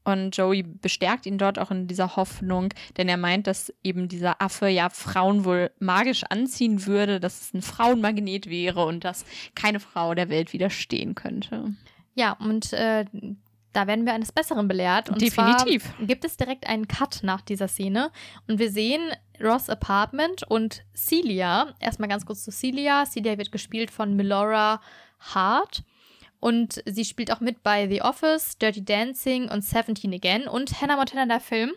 Und Joey bestärkt ihn dort auch in dieser Hoffnung, denn er meint, dass eben dieser Affe ja Frauen wohl magisch anziehen würde, dass es ein Frauenmagnet wäre und dass keine Frau der Welt widerstehen könnte. Ja, und äh, da werden wir eines Besseren belehrt. Und Definitiv. Gibt es direkt einen Cut nach dieser Szene und wir sehen Ross Apartment und Celia. Erstmal ganz kurz zu Celia. Celia wird gespielt von Melora Hart. Und sie spielt auch mit bei The Office, Dirty Dancing und Seventeen Again und Hannah Montana der Film.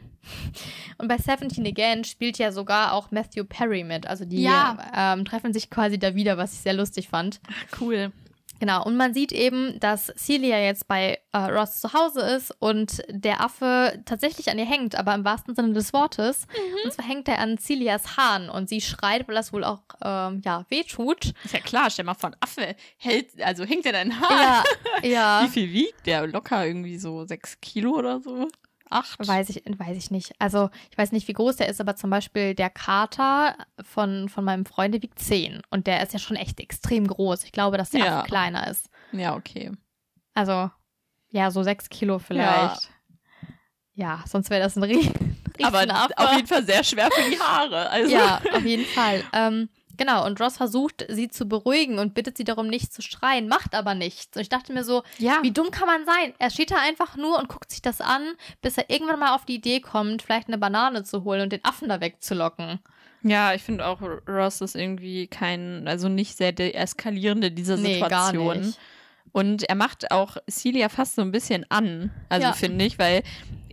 Und bei Seventeen Again spielt ja sogar auch Matthew Perry mit. Also die Ja. ähm, treffen sich quasi da wieder, was ich sehr lustig fand. Cool. Genau, und man sieht eben, dass Celia jetzt bei äh, Ross zu Hause ist und der Affe tatsächlich an ihr hängt, aber im wahrsten Sinne des Wortes. Und zwar hängt er an Celias Haaren und sie schreit, weil das wohl auch ähm, ja, wehtut. Ist ja klar, stell mal vor, ein Affe hält, also hängt er dein Haar. Ja, ja. Wie viel wiegt der? Locker irgendwie so sechs Kilo oder so? Acht? Weiß ich, weiß ich nicht. Also, ich weiß nicht, wie groß der ist, aber zum Beispiel der Kater von, von meinem Freund, der wiegt 10. Und der ist ja schon echt extrem groß. Ich glaube, dass der Ja. Kleiner ist. Ja, okay. Also, ja, so 6 Kilo vielleicht. Ja, sonst wäre das ein riesen Aber auf jeden Fall sehr schwer für die Haare. Also. Ja, auf jeden Fall. Ähm, genau, und Ross versucht, sie zu beruhigen und bittet sie darum, nicht zu schreien, macht aber nichts. Und ich dachte mir so, Ja. wie dumm kann man sein? Er steht da einfach nur und guckt sich das an, bis er irgendwann mal auf die Idee kommt, vielleicht eine Banane zu holen und den Affen da wegzulocken. Ja, ich finde auch, Ross ist irgendwie kein, also nicht sehr deeskalierende dieser Nee, Situation. nicht. Und er macht auch Celia fast so ein bisschen an, also Ja. finde ich, weil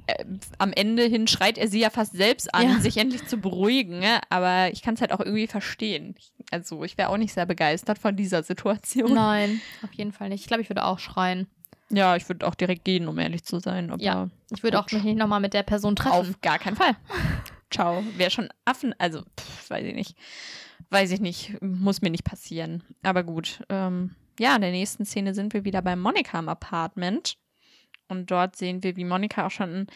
äh, am Ende hin schreit er sie ja fast selbst an, Ja. sich endlich zu beruhigen. ne? Aber ich kann es halt auch irgendwie verstehen. Ich, also ich wäre auch nicht sehr begeistert von dieser Situation. Nein, auf jeden Fall nicht. Ich glaube, ich würde auch schreien. Ja, ich würde auch direkt gehen, um ehrlich zu sein. Aber Ja, Ich würde auch mich nicht nochmal mit der Person treffen. Auf gar keinen Fall. Ciao. Wer schon Affen, also pff, weiß ich nicht. Weiß ich nicht. Muss mir nicht passieren. Aber gut. Ähm, ja, in der nächsten Szene sind wir wieder bei Monika im Apartment. Und dort sehen wir, wie Monika auch schon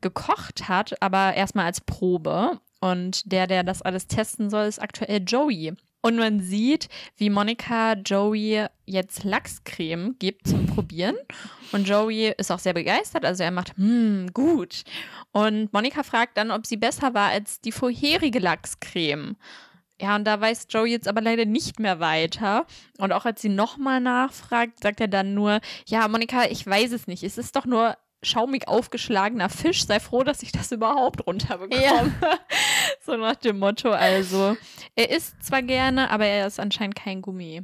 gekocht hat, aber erstmal als Probe. Und der, der das alles testen soll, ist aktuell Joey. Und man sieht, wie Monika Joey jetzt Lachscreme gibt zum Probieren. Und Joey ist auch sehr begeistert. Also er macht, hm, gut. Und Monika fragt dann, ob sie besser war als die vorherige Lachscreme. Ja, und da weiß Joey jetzt aber leider nicht mehr weiter. Und auch als sie nochmal nachfragt, sagt er dann nur, ja, Monika, ich weiß es nicht. Es ist doch nur schaumig aufgeschlagener Fisch. Sei froh, dass ich das überhaupt runterbekomme. Ja. so nach dem Motto. Also, er isst zwar gerne, aber er ist anscheinend kein Gummi.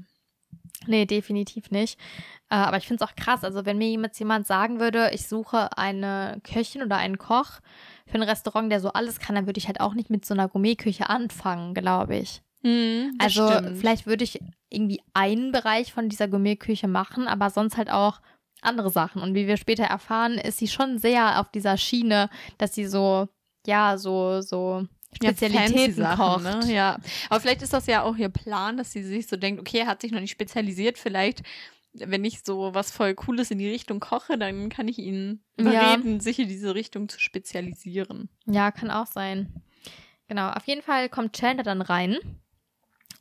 Nee, definitiv nicht. Äh, aber ich finde es auch krass. Also, wenn mir jemand, jemand sagen würde, ich suche eine Köchin oder einen Koch für ein Restaurant, der so alles kann, dann würde ich halt auch nicht mit so einer Gourmetküche anfangen, glaube ich. Hm, also, stimmt. vielleicht würde ich irgendwie einen Bereich von dieser Gourmetküche machen, aber sonst halt auch andere Sachen. Und wie wir später erfahren, ist sie schon sehr auf dieser Schiene, dass sie so, ja, so, so Spezialitäten ja, kocht. Ne? Ja, aber vielleicht ist das ja auch ihr Plan, dass sie sich so denkt, okay, er hat sich noch nicht spezialisiert, vielleicht wenn ich so was voll Cooles in die Richtung koche, dann kann ich ihn überreden, ja. sich in diese Richtung zu spezialisieren. Ja, kann auch sein. Genau, auf jeden Fall kommt Chandler dann rein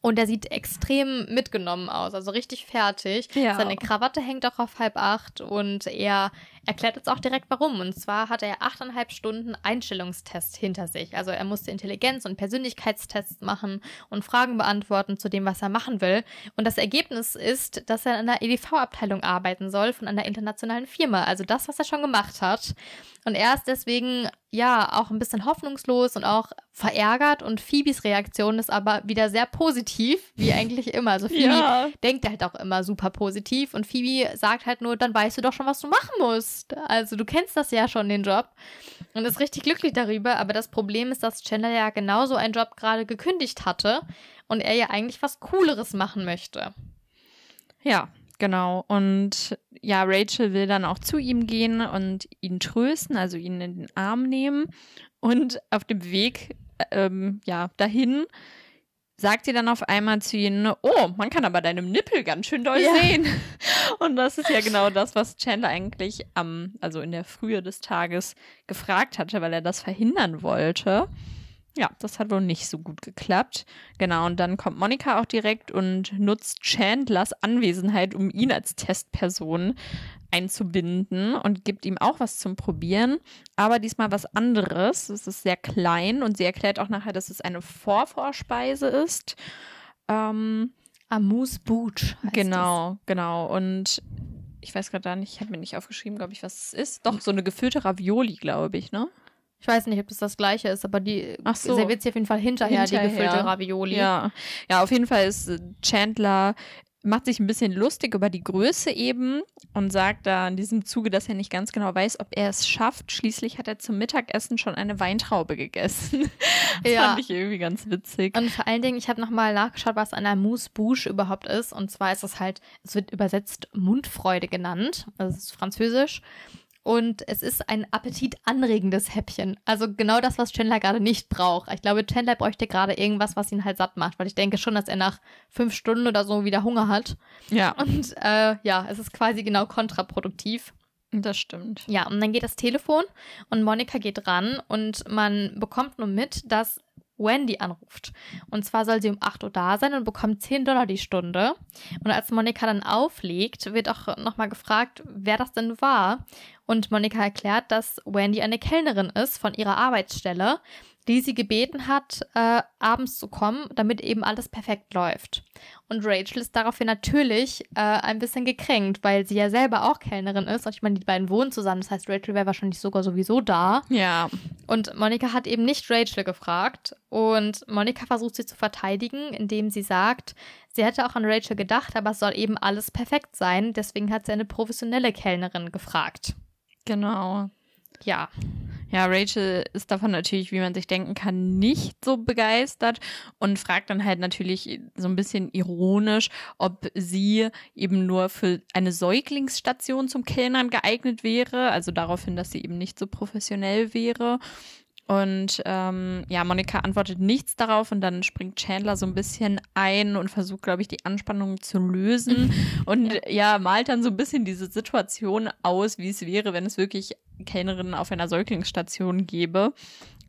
und er sieht extrem mitgenommen aus, also richtig fertig. Ja. Seine Krawatte hängt auch auf halb acht und er erklärt jetzt auch direkt warum. Und zwar hat er achteinhalb Stunden Einstellungstest hinter sich. Also er musste Intelligenz- und Persönlichkeitstests machen und Fragen beantworten zu dem, was er machen will. Und das Ergebnis ist, dass er in einer EDV-Abteilung arbeiten soll von einer internationalen Firma. Also das, was er schon gemacht hat. Und er ist deswegen ja auch ein bisschen hoffnungslos und auch verärgert und Phoebes Reaktion ist aber wieder sehr positiv, wie eigentlich immer. Also Phoebe Ja. denkt halt auch immer super positiv und Phoebe sagt halt nur, dann weißt du doch schon, was du machen musst. Also du kennst das ja schon, den Job und ist richtig glücklich darüber, aber das Problem ist, dass Chandler ja genauso einen Job gerade gekündigt hatte und er ja eigentlich was Cooleres machen möchte. Ja, genau. Und ja, Rachel will dann auch zu ihm gehen und ihn trösten, also ihn in den Arm nehmen. Und auf dem Weg ähm, ja, dahin sagt sie dann auf einmal zu ihnen, oh, man kann aber deinem Nippel ganz schön doll Ja. sehen. Und das ist ja genau das, was Chandler eigentlich am, also in der Frühe des Tages gefragt hatte, weil er das verhindern wollte. Ja, das hat wohl nicht so gut geklappt. Genau, und dann kommt Monika auch direkt und nutzt Chandlers Anwesenheit, um ihn als Testperson einzubinden und gibt ihm auch was zum Probieren, aber diesmal was anderes. Es ist sehr klein und sie erklärt auch nachher, dass es eine Vorvorspeise ist. Ähm, Amuse Bouche. genau, genau. Und ich weiß gerade nicht, ich habe mir nicht aufgeschrieben, glaube ich, was es ist. Doch, so eine gefüllte Ravioli, glaube ich, ne? Ich weiß nicht, ob das das gleiche ist, aber die Ach so. serviert sie auf jeden Fall hinterher, die Hinterher. gefüllte Ravioli. Ja. ja, auf jeden Fall ist äh, Chandler macht sich ein bisschen lustig über die Größe eben und sagt da in diesem Zuge, dass er nicht ganz genau weiß, ob er es schafft. Schließlich hat er zum Mittagessen schon eine Weintraube gegessen. Das Ja. fand ich irgendwie ganz witzig. Und vor allen Dingen, ich habe nochmal nachgeschaut, was eine Amuse Bouche überhaupt ist. Und zwar ist es halt, es wird übersetzt Mundfreude genannt. Also es ist französisch. Und es ist ein appetitanregendes Häppchen. Also genau das, was Chandler gerade nicht braucht. Ich glaube, Chandler bräuchte gerade irgendwas, was ihn halt satt macht, weil ich denke schon, dass er nach fünf Stunden oder so wieder Hunger hat. Ja, Und äh, ja, es ist quasi genau kontraproduktiv. das stimmt. Ja, und dann geht das Telefon und Monika geht ran und man bekommt nur mit, dass Wendy anruft. Und zwar soll sie um 8 Uhr da sein und bekommt 10 Dollar die Stunde. Und als Monika dann auflegt, wird auch nochmal gefragt, wer das denn war. Und Monika erklärt, dass Wendy eine Kellnerin ist von ihrer Arbeitsstelle, die sie gebeten hat, äh, abends zu kommen, damit eben alles perfekt läuft. Und Rachel ist daraufhin natürlich äh, ein bisschen gekränkt, weil sie ja selber auch Kellnerin ist. Und ich meine, die beiden wohnen zusammen. Das heißt, Rachel wäre wahrscheinlich sogar sowieso da. Ja, Und Monika hat eben nicht Rachel gefragt. Und Monika versucht sie zu verteidigen, indem sie sagt, sie hätte auch an Rachel gedacht, aber es soll eben alles perfekt sein. Deswegen hat sie eine professionelle Kellnerin gefragt. Genau. Ja. Ja, Rachel ist davon natürlich, wie man sich denken kann, nicht so begeistert und fragt dann halt natürlich so ein bisschen ironisch, ob sie eben nur für eine Säuglingsstation zum Kellnern geeignet wäre, also daraufhin, dass sie eben nicht so professionell wäre. Und ähm, ja, Monika antwortet nichts darauf und dann springt Chandler so ein bisschen ein und versucht, glaube ich, die Anspannung zu lösen und ja. malt dann so ein bisschen diese Situation aus, wie es wäre, wenn es wirklich Kellnerinnen auf einer Säuglingsstation gäbe.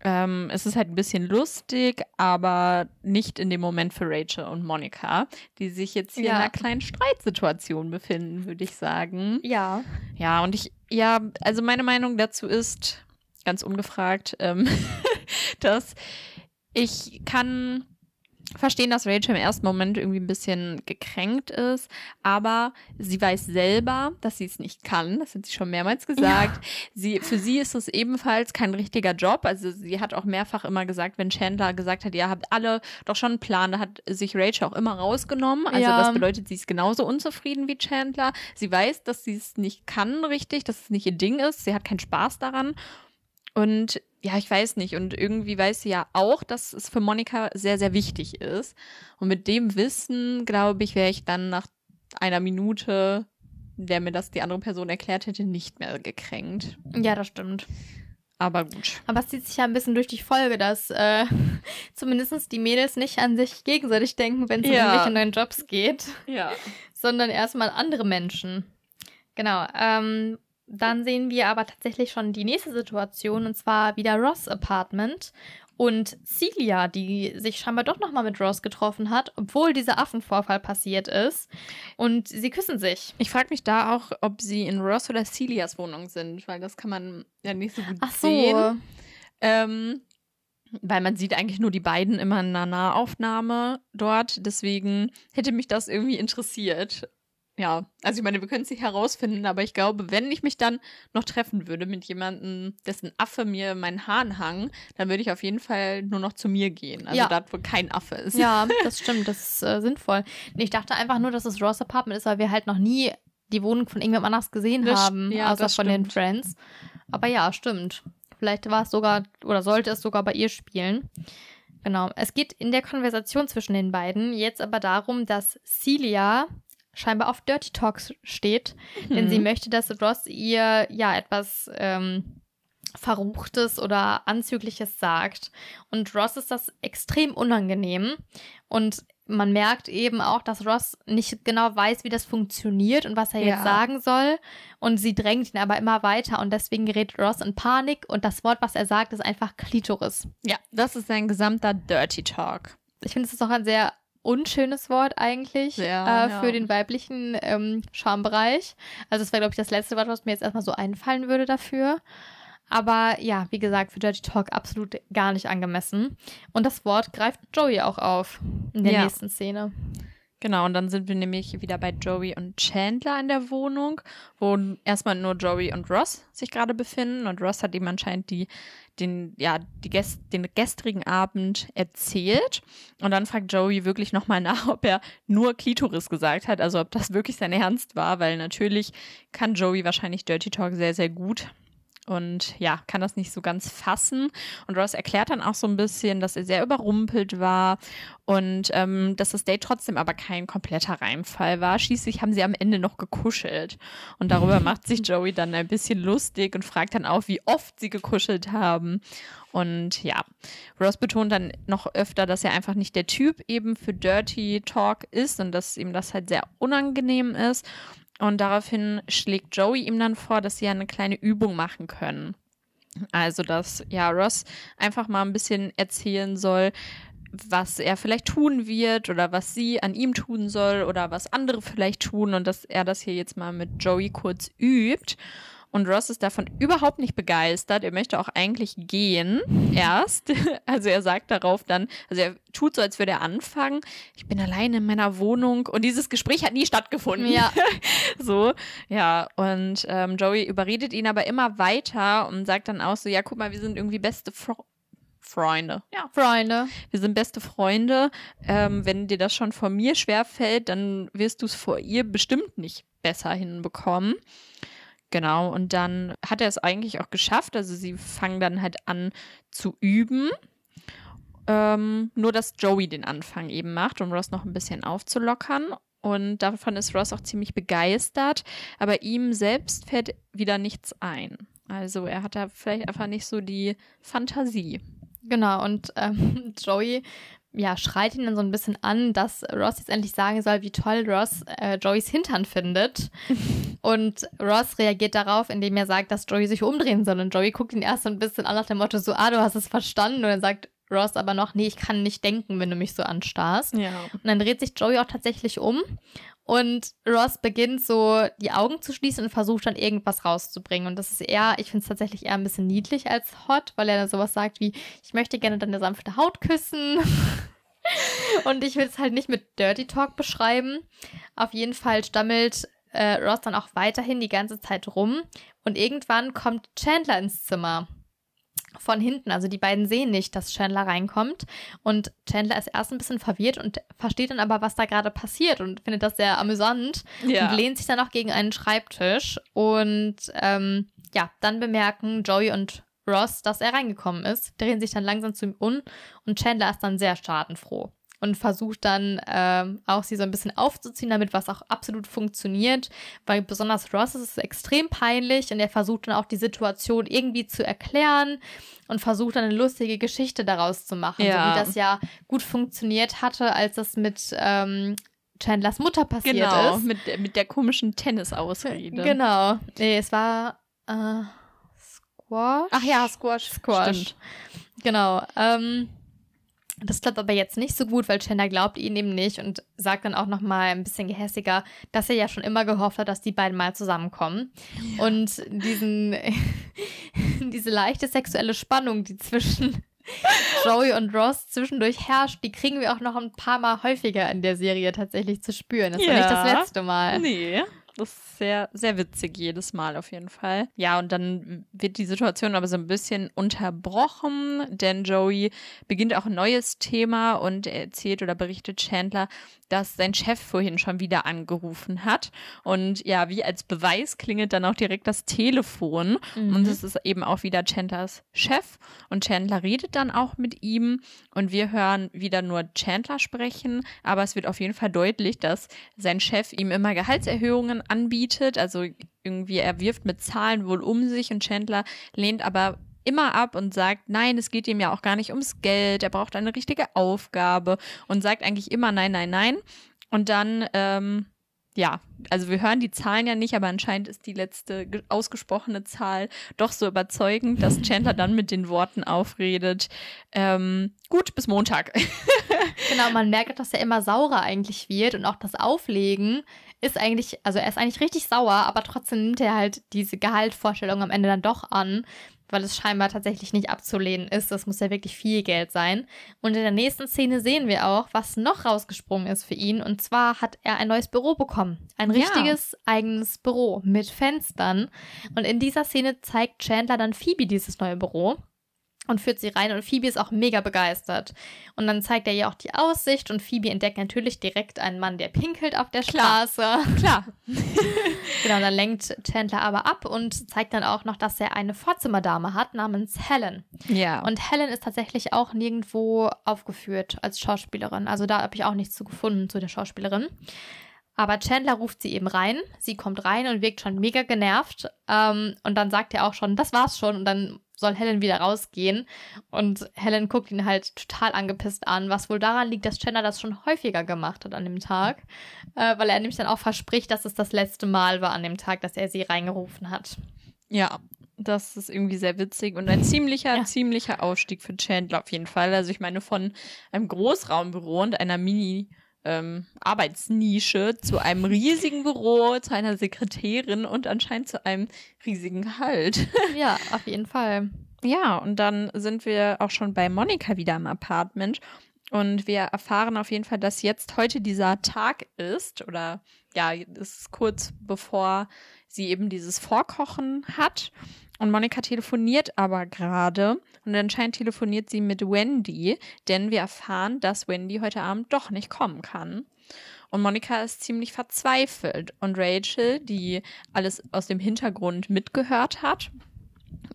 Ähm, es ist halt ein bisschen lustig, aber nicht in dem Moment für Rachel und Monika, die sich jetzt hier Ja. in einer kleinen Streitsituation befinden, würde ich sagen. Ja. Ja, und ich, ja, also meine Meinung dazu ist, ganz ungefragt, ähm, dass ich kann verstehen, dass Rachel im ersten Moment irgendwie ein bisschen gekränkt ist, aber sie weiß selber, dass sie es nicht kann. Das hat sie schon mehrmals gesagt. Ja. Sie, für sie ist es ebenfalls kein richtiger Job. Also sie hat auch mehrfach immer gesagt, wenn Chandler gesagt hat, ihr habt alle doch schon einen Plan, da hat sich Rachel auch immer rausgenommen. Also ja. das bedeutet, sie ist genauso unzufrieden wie Chandler. Sie weiß, dass sie es nicht kann richtig, dass es nicht ihr Ding ist. Sie hat keinen Spaß daran. Und ja, ich weiß nicht. Und irgendwie weiß sie ja auch, dass es für Monika sehr, sehr wichtig ist. Und mit dem Wissen, glaube ich, wäre ich dann nach einer Minute, der mir das die andere Person erklärt hätte, nicht mehr gekränkt. Ja, das stimmt. Aber gut. Aber es zieht sich ja ein bisschen durch die Folge, dass äh, zumindest die Mädels nicht an sich gegenseitig denken, wenn es ja. um irgendwelche neuen Jobs geht. Ja. Sondern erstmal andere Menschen. Genau. Ähm, dann sehen wir aber tatsächlich schon die nächste Situation und zwar wieder Ross Apartment und Celia, die sich scheinbar doch nochmal mit Ross getroffen hat, obwohl dieser Affenvorfall passiert ist. Und sie küssen sich. Ich frage mich da auch, ob sie in Ross oder Celias Wohnung sind, weil das kann man ja nicht so gut Ach so. sehen. Ähm, weil man sieht eigentlich nur die beiden immer in einer Nahaufnahme dort. Deswegen hätte mich das irgendwie interessiert, ja, also ich meine, wir können es nicht herausfinden, aber ich glaube, wenn ich mich dann noch treffen würde mit jemandem, dessen Affe mir meinen Haaren hang, dann würde ich auf jeden Fall nur noch zu mir gehen. Also ja. da, wo kein Affe ist. Ja, das stimmt, das ist äh, sinnvoll. Ich dachte einfach nur, dass es Ross Apartment ist, weil wir halt noch nie die Wohnung von irgendjemand anders gesehen das, haben, ja, außer von den Friends. Aber ja, stimmt. Vielleicht war es sogar oder sollte es sogar bei ihr spielen. Genau. Es geht in der Konversation zwischen den beiden jetzt aber darum, dass Celia scheinbar auf Dirty Talks steht, mhm. denn sie mhm. möchte, dass Ross ihr ja etwas ähm, Verruchtes oder Anzügliches sagt. Und Ross ist das extrem unangenehm. Und man merkt eben auch, dass Ross nicht genau weiß, wie das funktioniert und was er ja. jetzt sagen soll. Und sie drängt ihn aber immer weiter und deswegen gerät Ross in Panik und das Wort, was er sagt, ist einfach Klitoris. Ja, das ist sein gesamter Dirty Talk. Ich finde, es ist auch ein sehr unschönes Wort eigentlich ja, äh, für ja. den weiblichen ähm, Schambereich. Also das wäre, glaube ich, das letzte Wort, was mir jetzt erstmal so einfallen würde dafür. Aber ja, wie gesagt, für Dirty Talk absolut gar nicht angemessen. Und das Wort greift Joey auch auf in der ja. nächsten Szene. Genau, und dann sind wir nämlich wieder bei Joey und Chandler in der Wohnung, wo erstmal nur Joey und Ross sich gerade befinden. Und Ross hat ihm anscheinend die, den, ja, die Gäst, den gestrigen Abend erzählt. Und dann fragt Joey wirklich nochmal nach, ob er nur Klitoris gesagt hat, also ob das wirklich sein Ernst war, weil natürlich kann Joey wahrscheinlich Dirty Talk sehr, sehr gut und ja, kann das nicht so ganz fassen. Und Ross erklärt dann auch so ein bisschen, dass er sehr überrumpelt war und ähm, dass das Date trotzdem aber kein kompletter Reimfall war. Schließlich haben sie am Ende noch gekuschelt. Und darüber macht sich Joey dann ein bisschen lustig und fragt dann auch, wie oft sie gekuschelt haben. Und ja, Ross betont dann noch öfter, dass er einfach nicht der Typ eben für Dirty Talk ist und dass ihm das halt sehr unangenehm ist. Und daraufhin schlägt Joey ihm dann vor, dass sie eine kleine Übung machen können. Also, dass ja Ross einfach mal ein bisschen erzählen soll, was er vielleicht tun wird oder was sie an ihm tun soll oder was andere vielleicht tun und dass er das hier jetzt mal mit Joey kurz übt. Und Ross ist davon überhaupt nicht begeistert. Er möchte auch eigentlich gehen erst. Also er sagt darauf dann, also er tut so, als würde er anfangen. Ich bin alleine in meiner Wohnung und dieses Gespräch hat nie stattgefunden. Ja. so, ja. Und ähm, Joey überredet ihn aber immer weiter und sagt dann auch so, ja, guck mal, wir sind irgendwie beste Fro Freunde. Ja, Freunde. Wir sind beste Freunde. Ähm, wenn dir das schon vor mir schwerfällt, dann wirst du es vor ihr bestimmt nicht besser hinbekommen. Genau, und dann hat er es eigentlich auch geschafft. Also sie fangen dann halt an zu üben. Ähm, nur, dass Joey den Anfang eben macht, um Ross noch ein bisschen aufzulockern. Und davon ist Ross auch ziemlich begeistert. Aber ihm selbst fällt wieder nichts ein. Also er hat da vielleicht einfach nicht so die Fantasie. Genau, und ähm, Joey ja, schreit ihn dann so ein bisschen an, dass Ross jetzt endlich sagen soll, wie toll Ross äh, Joeys Hintern findet. und Ross reagiert darauf, indem er sagt, dass Joey sich umdrehen soll. Und Joey guckt ihn erst so ein bisschen an nach dem Motto, so, ah, du hast es verstanden. Und dann sagt Ross aber noch, nee, ich kann nicht denken, wenn du mich so anstarrst. Ja. Und dann dreht sich Joey auch tatsächlich um und Ross beginnt so die Augen zu schließen und versucht dann irgendwas rauszubringen. Und das ist eher, ich finde es tatsächlich eher ein bisschen niedlich als hot, weil er dann sowas sagt wie, ich möchte gerne deine sanfte Haut küssen. Und ich will es halt nicht mit Dirty Talk beschreiben. Auf jeden Fall stammelt äh, Ross dann auch weiterhin die ganze Zeit rum. Und irgendwann kommt Chandler ins Zimmer. Von hinten. Also die beiden sehen nicht, dass Chandler reinkommt. Und Chandler ist erst ein bisschen verwirrt und versteht dann aber, was da gerade passiert und findet das sehr amüsant Ja. und lehnt sich dann auch gegen einen Schreibtisch. Und ähm, ja, dann bemerken Joey und Ross, dass er reingekommen ist, drehen sich dann langsam zu ihm um und Chandler ist dann sehr schadenfroh und versucht dann ähm, auch sie so ein bisschen aufzuziehen, damit was auch absolut funktioniert, weil besonders Ross ist es extrem peinlich und er versucht dann auch die Situation irgendwie zu erklären und versucht dann eine lustige Geschichte daraus zu machen, Ja. so wie das ja gut funktioniert hatte, als das mit ähm, Chandlers Mutter passiert Genau, ist. mit, mit der komischen Tennisausrede. Genau. Nee, es war äh, Squash. Ach ja, Squash. Squash. Stimmt. Genau. Ähm, das klappt aber jetzt nicht so gut, weil Chandler glaubt ihn eben nicht und sagt dann auch noch mal ein bisschen gehässiger, dass er ja schon immer gehofft hat, dass die beiden mal zusammenkommen. Und diesen, diese leichte sexuelle Spannung, die zwischen Joey und Ross zwischendurch herrscht, die kriegen wir auch noch ein paar Mal häufiger in der Serie tatsächlich zu spüren. Das war nicht das Ja. letzte Mal. Nee. Das ist sehr, sehr witzig jedes Mal auf jeden Fall. Ja, und dann wird die Situation aber so ein bisschen unterbrochen, denn Joey beginnt auch ein neues Thema und er erzählt oder berichtet Chandler, dass sein Chef vorhin schon wieder angerufen hat. Und ja, wie als Beweis klingelt dann auch direkt das Telefon. Mhm. Und es ist eben auch wieder Chandlers Chef. Und Chandler redet dann auch mit ihm. Und wir hören wieder nur Chandler sprechen. Aber es wird auf jeden Fall deutlich, dass sein Chef ihm immer Gehaltserhöhungen anbietet. Also irgendwie, er wirft mit Zahlen wohl um sich und Chandler lehnt aber immer ab und sagt, nein, es geht ihm ja auch gar nicht ums Geld, er braucht eine richtige Aufgabe und sagt eigentlich immer nein, nein, nein. Und dann, ähm, ja, also wir hören die Zahlen ja nicht, aber anscheinend ist die letzte ge- ausgesprochene Zahl doch so überzeugend, dass Chandler dann mit den Worten aufredet, ähm, gut, bis Montag. Genau, man merkt, dass er immer saurer eigentlich wird und auch das Auflegen ist eigentlich, also er ist eigentlich richtig sauer, aber trotzdem nimmt er halt diese Gehaltsvorstellung am Ende dann doch an, weil es scheinbar tatsächlich nicht abzulehnen ist. Das muss ja wirklich viel Geld sein. Und in der nächsten Szene sehen wir auch, was noch rausgesprungen ist für ihn. Und zwar hat er ein neues Büro bekommen. Ein Ja. richtiges eigenes Büro mit Fenstern. Und in dieser Szene zeigt Chandler dann Phoebe dieses neue Büro und führt sie rein und Phoebe ist auch mega begeistert. Und dann zeigt er ihr auch die Aussicht und Phoebe entdeckt natürlich direkt einen Mann, der pinkelt auf der Klar. Straße. Klar. Genau, dann lenkt Chandler aber ab und zeigt dann auch noch, dass er eine Vorzimmerdame hat namens Helen. Ja. Und Helen ist tatsächlich auch nirgendwo aufgeführt als Schauspielerin. Also da habe ich auch nichts zu gefunden zu der Schauspielerin. Aber Chandler ruft sie eben rein. Sie kommt rein und wirkt schon mega genervt. Ähm, und dann sagt er auch schon, das war's schon. Und dann soll Helen wieder rausgehen. Und Helen guckt ihn halt total angepisst an, was wohl daran liegt, dass Chandler das schon häufiger gemacht hat an dem Tag. Äh, weil er nämlich dann auch verspricht, dass es das letzte Mal war an dem Tag, dass er sie reingerufen hat. Ja, das ist irgendwie sehr witzig und ein ziemlicher, Ja. ziemlicher Aufstieg für Chandler auf jeden Fall. Also ich meine, von einem Großraumbüro und einer Mini- ähm, Arbeitsnische zu einem riesigen Büro, zu einer Sekretärin und anscheinend zu einem riesigen Gehalt. Ja, auf jeden Fall. Ja, und dann sind wir auch schon bei Monika wieder im Apartment. Und wir erfahren auf jeden Fall, dass jetzt heute dieser Tag ist. Oder ja, es ist kurz bevor sie eben dieses Vorkochen hat. Und Monika telefoniert aber gerade. Und anscheinend telefoniert sie mit Wendy, denn wir erfahren, dass Wendy heute Abend doch nicht kommen kann. Und Monika ist ziemlich verzweifelt. Und Rachel, die alles aus dem Hintergrund mitgehört hat,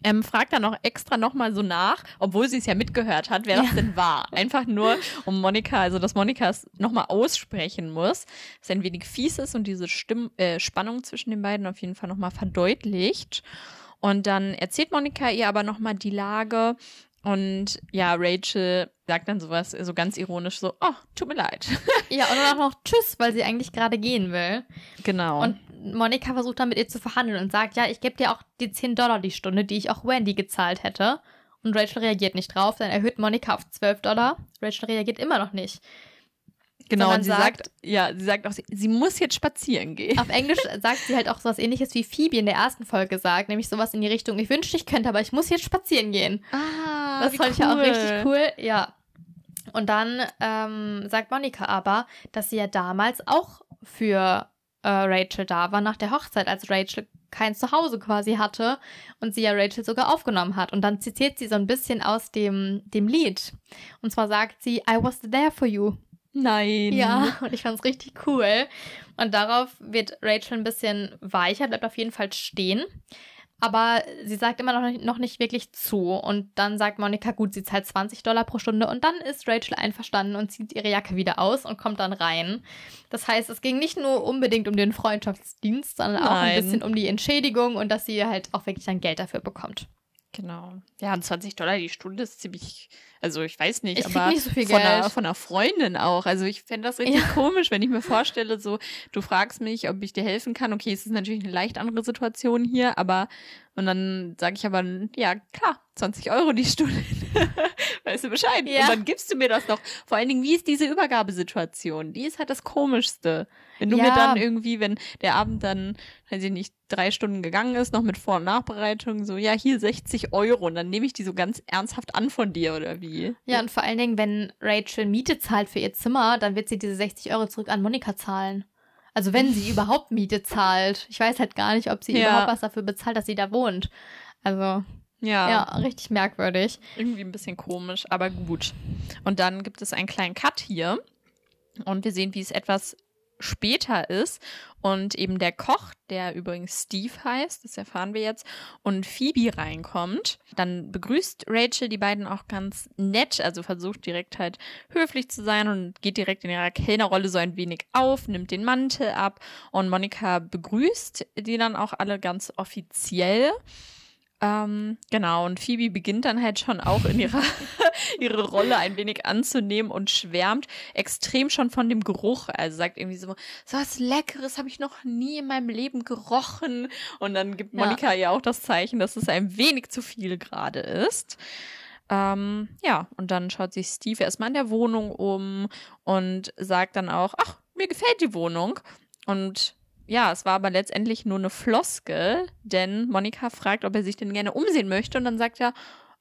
ähm, fragt dann auch extra nochmal so nach, obwohl sie es ja mitgehört hat, wer das Ja. denn war. Einfach nur, um Monika, also dass Monika es nochmal aussprechen muss, was ein wenig fies ist und diese Stimm äh, Spannung zwischen den beiden auf jeden Fall nochmal verdeutlicht. Und dann erzählt Monika ihr aber nochmal die Lage. Und ja, Rachel sagt dann sowas, so ganz ironisch, so, oh, tut mir leid. Ja, und dann auch noch Tschüss, weil sie eigentlich gerade gehen will. genau. Und Monika versucht dann mit ihr zu verhandeln und sagt, ja, ich gebe dir auch die 10 Dollar die Stunde, die ich auch Wendy gezahlt hätte. Und Rachel reagiert nicht drauf, dann erhöht Monika auf 12 Dollar. Rachel reagiert immer noch nicht. Genau, und sie sagt- sagt, ja, sie sagt auch, sie, sie muss jetzt spazieren gehen. Auf Englisch sagt sie halt auch sowas ähnliches wie Phoebe in der ersten Folge sagt, nämlich sowas in die Richtung, ich wünschte, ich könnte, aber ich muss jetzt spazieren gehen. Ah, Das fand ich ja auch richtig cool. Ja. Und dann ähm, sagt Monika aber, dass sie ja damals auch für äh, Rachel da war nach der Hochzeit, als Rachel kein Zuhause quasi hatte und sie ja Rachel sogar aufgenommen hat. Und dann zitiert sie so ein bisschen aus dem, dem Lied. Und zwar sagt sie, I was there for you. Nein. Ja, und ich fand's richtig cool. Und darauf wird Rachel ein bisschen weicher, bleibt auf jeden Fall stehen. Aber sie sagt immer noch nicht, noch nicht wirklich zu. Und dann sagt Monika, gut, sie zahlt 20 Dollar pro Stunde. Und dann ist Rachel einverstanden und zieht ihre Jacke wieder aus und kommt dann rein. Das heißt, es ging nicht nur unbedingt um den Freundschaftsdienst, sondern auch ein Nein. bisschen um die Entschädigung und dass sie halt auch wirklich dann Geld dafür bekommt. Genau. Ja, und 20 Dollar die Stunde ist ziemlich, also ich weiß nicht, Ich aber nicht so viel von, einer, von einer Freundin auch. Also ich fände das richtig Ja. komisch, wenn ich mir vorstelle, so, du fragst mich, ob ich dir helfen kann. Okay, es ist natürlich eine leicht andere Situation hier, aber und dann sage ich aber, ja, klar, 20 Euro die Stunde. weißt du Bescheid? Ja. Und dann gibst du mir das noch. Vor allen Dingen, wie ist diese Übergabesituation? Die ist halt das Komischste. Wenn du mir Ja. dann irgendwie, wenn der Abend dann, weiß ich nicht, drei Stunden gegangen ist, noch mit Vor- und Nachbereitung, so, ja, hier 60 Euro und dann nehme ich die so ganz ernsthaft an von dir oder wie? Ja, und vor allen Dingen, wenn Rachel Miete zahlt für ihr Zimmer, dann wird sie diese 60 Euro zurück an Monika zahlen. Also wenn sie überhaupt Miete zahlt. Ich weiß halt gar nicht, ob sie Ja. überhaupt was dafür bezahlt, dass sie da wohnt. Also, Ja, ja, richtig merkwürdig. irgendwie ein bisschen komisch, aber gut. Und dann gibt es einen kleinen Cut hier und wir sehen, wie es etwas später ist und eben der Koch, der übrigens Steve heißt, das erfahren wir jetzt, und Phoebe reinkommt. Dann begrüßt Rachel die beiden auch ganz nett, also versucht direkt halt höflich zu sein und geht direkt in ihrer Kellnerrolle so ein wenig auf, nimmt den Mantel ab und Monika begrüßt die dann auch alle ganz offiziell. Ähm, genau, und Phoebe beginnt dann halt schon auch in ihrer ihre Rolle ein wenig anzunehmen und schwärmt extrem schon von dem Geruch. Also sagt irgendwie so, so was Leckeres habe ich noch nie in meinem Leben gerochen. Und dann gibt Ja. Monika ja auch das Zeichen, dass es ein wenig zu viel gerade ist. Ähm, ja, und dann schaut sich Steve erstmal in der Wohnung um und sagt dann auch, ach, mir gefällt die Wohnung. Und ja, es war aber letztendlich nur eine Floskel, denn Monika fragt, ob er sich denn gerne umsehen möchte und dann sagt er,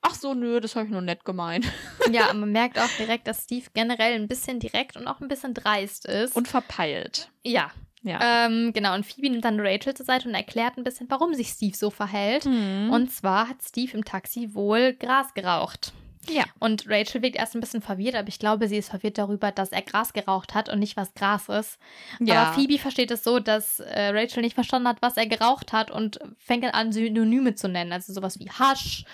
ach so, nö, das habe ich nur nett gemeint. Ja, man merkt auch direkt, dass Steve generell ein bisschen direkt und auch ein bisschen dreist ist. Und verpeilt. ja. Ja. Ähm, genau, und Phoebe nimmt dann Rachel zur Seite und erklärt ein bisschen, warum sich Steve so verhält. Mhm. Und zwar hat Steve im Taxi wohl Gras geraucht. Ja. Und Rachel wirkt erst ein bisschen verwirrt, aber ich glaube, sie ist verwirrt darüber, dass er Gras geraucht hat und nicht, was Gras ist. Ja. Aber Phoebe versteht es so, dass äh, Rachel nicht verstanden hat, was er geraucht hat und fängt dann an, Synonyme zu nennen. Also sowas wie Hasch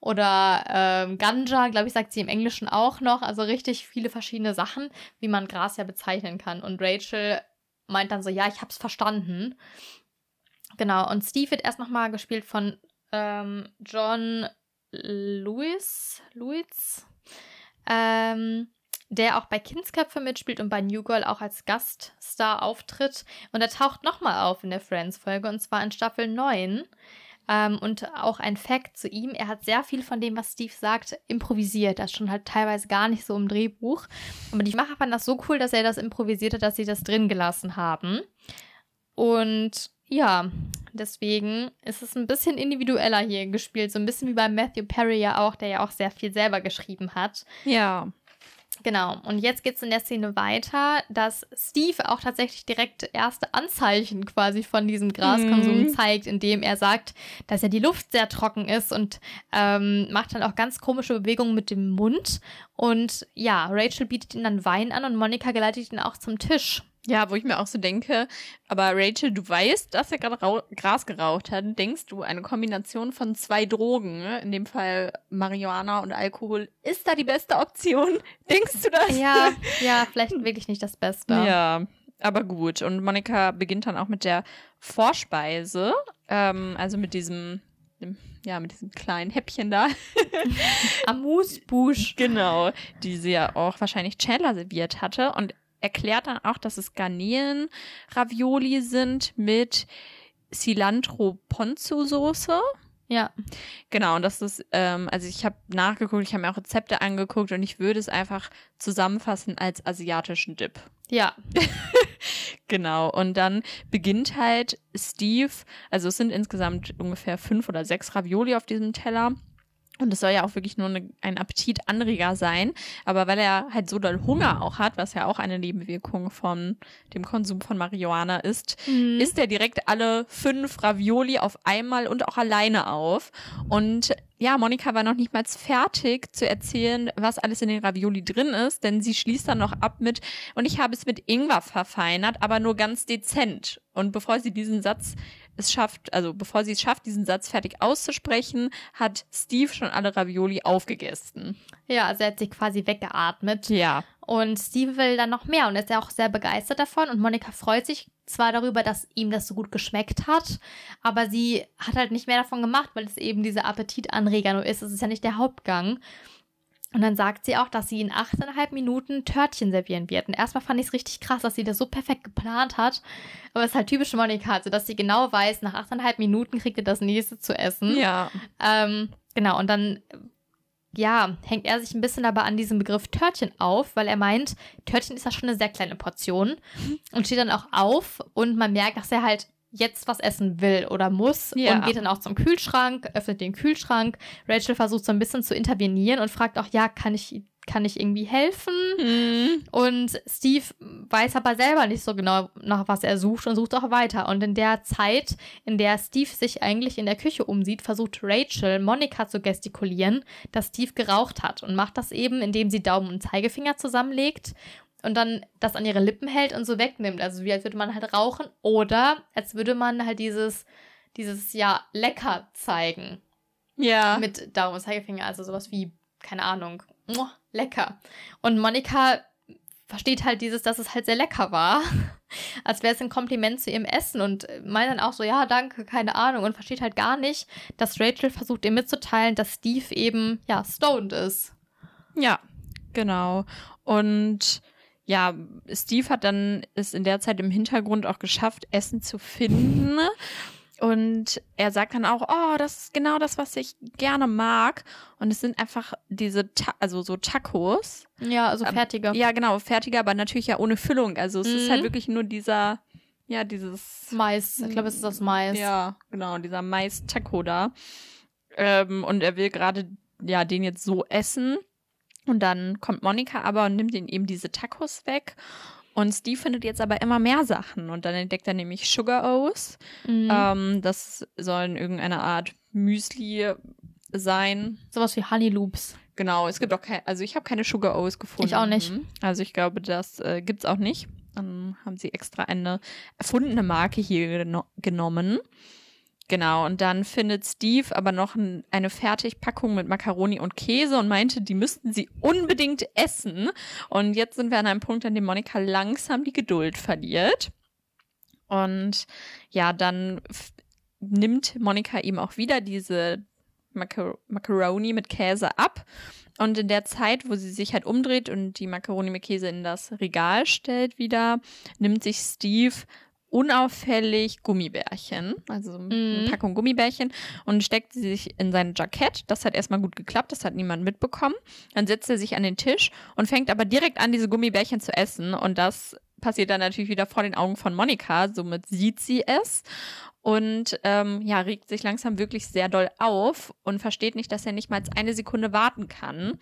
oder ähm, Ganja, glaube ich, sagt sie im Englischen auch noch. Also richtig viele verschiedene Sachen, wie man Gras ja bezeichnen kann. Und Rachel meint dann so, ja, ich hab's verstanden. Genau, und Steve wird erst nochmal gespielt von ähm, John Lewis, Lewis, ähm, der auch bei Kindsköpfe mitspielt und bei New Girl auch als Gaststar auftritt. Und er taucht nochmal auf in der Friends-Folge und zwar in Staffel 9. Ähm, und auch ein Fact zu ihm, er hat sehr viel von dem, was Steve sagt, improvisiert. Das schon halt teilweise gar nicht so im Drehbuch. Aber die Macher fanden das so cool, dass er das improvisiert hat, dass sie das drin gelassen haben. Und ja, deswegen ist es ein bisschen individueller hier gespielt. So ein bisschen wie bei Matthew Perry ja auch, der ja auch sehr viel selber geschrieben hat. Ja. Genau. Und jetzt geht es in der Szene weiter, dass Steve auch tatsächlich direkt erste Anzeichen quasi von diesem Graskonsum Mhm. zeigt, indem er sagt, dass ja die Luft sehr trocken ist und ähm, macht dann auch ganz komische Bewegungen mit dem Mund. Und ja, Rachel bietet ihm dann Wein an und Monika geleitet ihn auch zum Tisch. Ja, wo ich mir auch so denke, aber Rachel, du weißt, dass er gerade Gras geraucht hat. Denkst du, eine Kombination von zwei Drogen, ne? in dem Fall Marihuana und Alkohol, ist da die beste Option? Denkst du das? Ja, ja, vielleicht wirklich nicht das Beste. Ja, aber gut. Und Monika beginnt dann auch mit der Vorspeise, ähm, also mit diesem, ja, mit diesem kleinen Häppchen da. Amuse-Bouche. Genau, die sie ja auch wahrscheinlich Chandler serviert hatte und erklärt dann auch, dass es Garnelen-Ravioli sind mit Cilantro-Ponzu-Soße. Ja, Genau, und das ist, ähm, also ich habe nachgeguckt, ich habe mir auch Rezepte angeguckt und ich würde es einfach zusammenfassen als asiatischen Dip. ja, Genau, und dann beginnt halt Steve, also es sind insgesamt ungefähr fünf oder sechs Ravioli auf diesem Teller. Und es soll ja auch wirklich nur eine, ein Appetitanreger sein. Aber weil er halt so doll Hunger auch hat, was ja auch eine Nebenwirkung von dem Konsum von Marihuana ist, Mhm. isst er direkt alle fünf Ravioli auf einmal und auch alleine auf. Und ja, Monika war noch nicht mal fertig zu erzählen, was alles in den Ravioli drin ist, denn sie schließt dann noch ab mit, und ich habe es mit Ingwer verfeinert, aber nur ganz dezent. Und bevor sie diesen Satz es schafft, also bevor sie es schafft, diesen Satz fertig auszusprechen, hat Steve schon alle Ravioli aufgegessen. Ja, also er hat sich quasi weggeatmet. Ja. Und Steve will dann noch mehr und ist ja auch sehr begeistert davon. Und Monika freut sich zwar darüber, dass ihm das so gut geschmeckt hat, aber sie hat halt nicht mehr davon gemacht, weil es eben dieser Appetitanreger nur ist. Es ist ja nicht der Hauptgang. Und dann sagt sie auch, dass sie in achteinhalb Minuten Törtchen servieren wird. Und erstmal fand ich es richtig krass, dass sie das so perfekt geplant hat. Aber es ist halt typisch Monika, also dass sie genau weiß, nach achteinhalb Minuten kriegt ihr das nächste zu essen. Ja. Ähm, genau, und dann, ja, hängt er sich ein bisschen aber an diesem Begriff Törtchen auf, weil er meint, Törtchen ist ja schon eine sehr kleine Portion und steht dann auch auf und man merkt, dass er halt jetzt was essen will oder muss Ja. und geht dann auch zum Kühlschrank, öffnet den Kühlschrank. Rachel versucht so ein bisschen zu intervenieren und fragt auch, ja, kann ich, kann ich irgendwie helfen? Hm. Und Steve weiß aber selber nicht so genau, nach was er sucht und sucht auch weiter. Und in der Zeit, in der Steve sich eigentlich in der Küche umsieht, versucht Rachel, Monika zu gestikulieren, dass Steve geraucht hat. Und macht das eben, indem sie Daumen und Zeigefinger zusammenlegt und dann das an ihre Lippen hält und so wegnimmt. Also wie als würde man halt rauchen oder als würde man halt dieses, dieses, ja, lecker zeigen Ja. mit Daumen und Zeigefinger, also sowas wie, keine Ahnung, lecker. Und Monika versteht halt dieses, dass es halt sehr lecker war, als wäre es ein Kompliment zu ihrem Essen und meint dann auch so, ja, danke, keine Ahnung und versteht halt gar nicht, dass Rachel versucht ihr mitzuteilen, dass Steve eben, ja, stoned ist. Ja, genau. Und ja, Steve hat dann es in der Zeit im Hintergrund auch geschafft, Essen zu finden. Und er sagt dann auch, oh, das ist genau das, was ich gerne mag. Und es sind einfach diese, Ta also so Tacos. Ja, also Ähm, fertiger. Ja, genau, fertiger, aber natürlich ja ohne Füllung. Also es ist Mhm. halt wirklich nur dieser, ja, dieses Mais, ich glaube, es ist das Mais. ja, genau, dieser Mais-Taco da. Ähm, und er will gerade, ja, den jetzt so essen. Und dann kommt Monika aber und nimmt ihm eben diese Tacos weg. Und Steve findet jetzt aber immer mehr Sachen. Und dann entdeckt er nämlich Sugar O's. Mhm. Ähm, das sollen irgendeine Art Müsli sein. Sowas wie Honey Loops. Genau, es gibt auch keine, also ich habe keine Sugar O's gefunden. Ich auch nicht. Also ich glaube, das äh, gibt's auch nicht. Dann haben sie extra eine erfundene Marke hier geno genommen. Genau, und dann findet Steve aber noch ein, eine Fertigpackung mit Macaroni und Käse und meinte, die müssten sie unbedingt essen. Und jetzt sind wir an einem Punkt, an dem Monika langsam die Geduld verliert. Und ja, dann nimmt Monika ihm auch wieder diese Macar Macaroni mit Käse ab. Und in der Zeit, wo sie sich halt umdreht und die Macaroni mit Käse in das Regal stellt wieder, nimmt sich Steve unauffällig Gummibärchen, also eine Mhm. Packung Gummibärchen und steckt sie sich in sein Jackett. Das hat erstmal gut geklappt, das hat niemand mitbekommen. Dann setzt er sich an den Tisch und fängt aber direkt an, diese Gummibärchen zu essen. Und das passiert dann natürlich wieder vor den Augen von Monika. Somit sieht sie es und ähm, ja, regt sich langsam wirklich sehr doll auf und versteht nicht, dass er nicht mal eine Sekunde warten kann.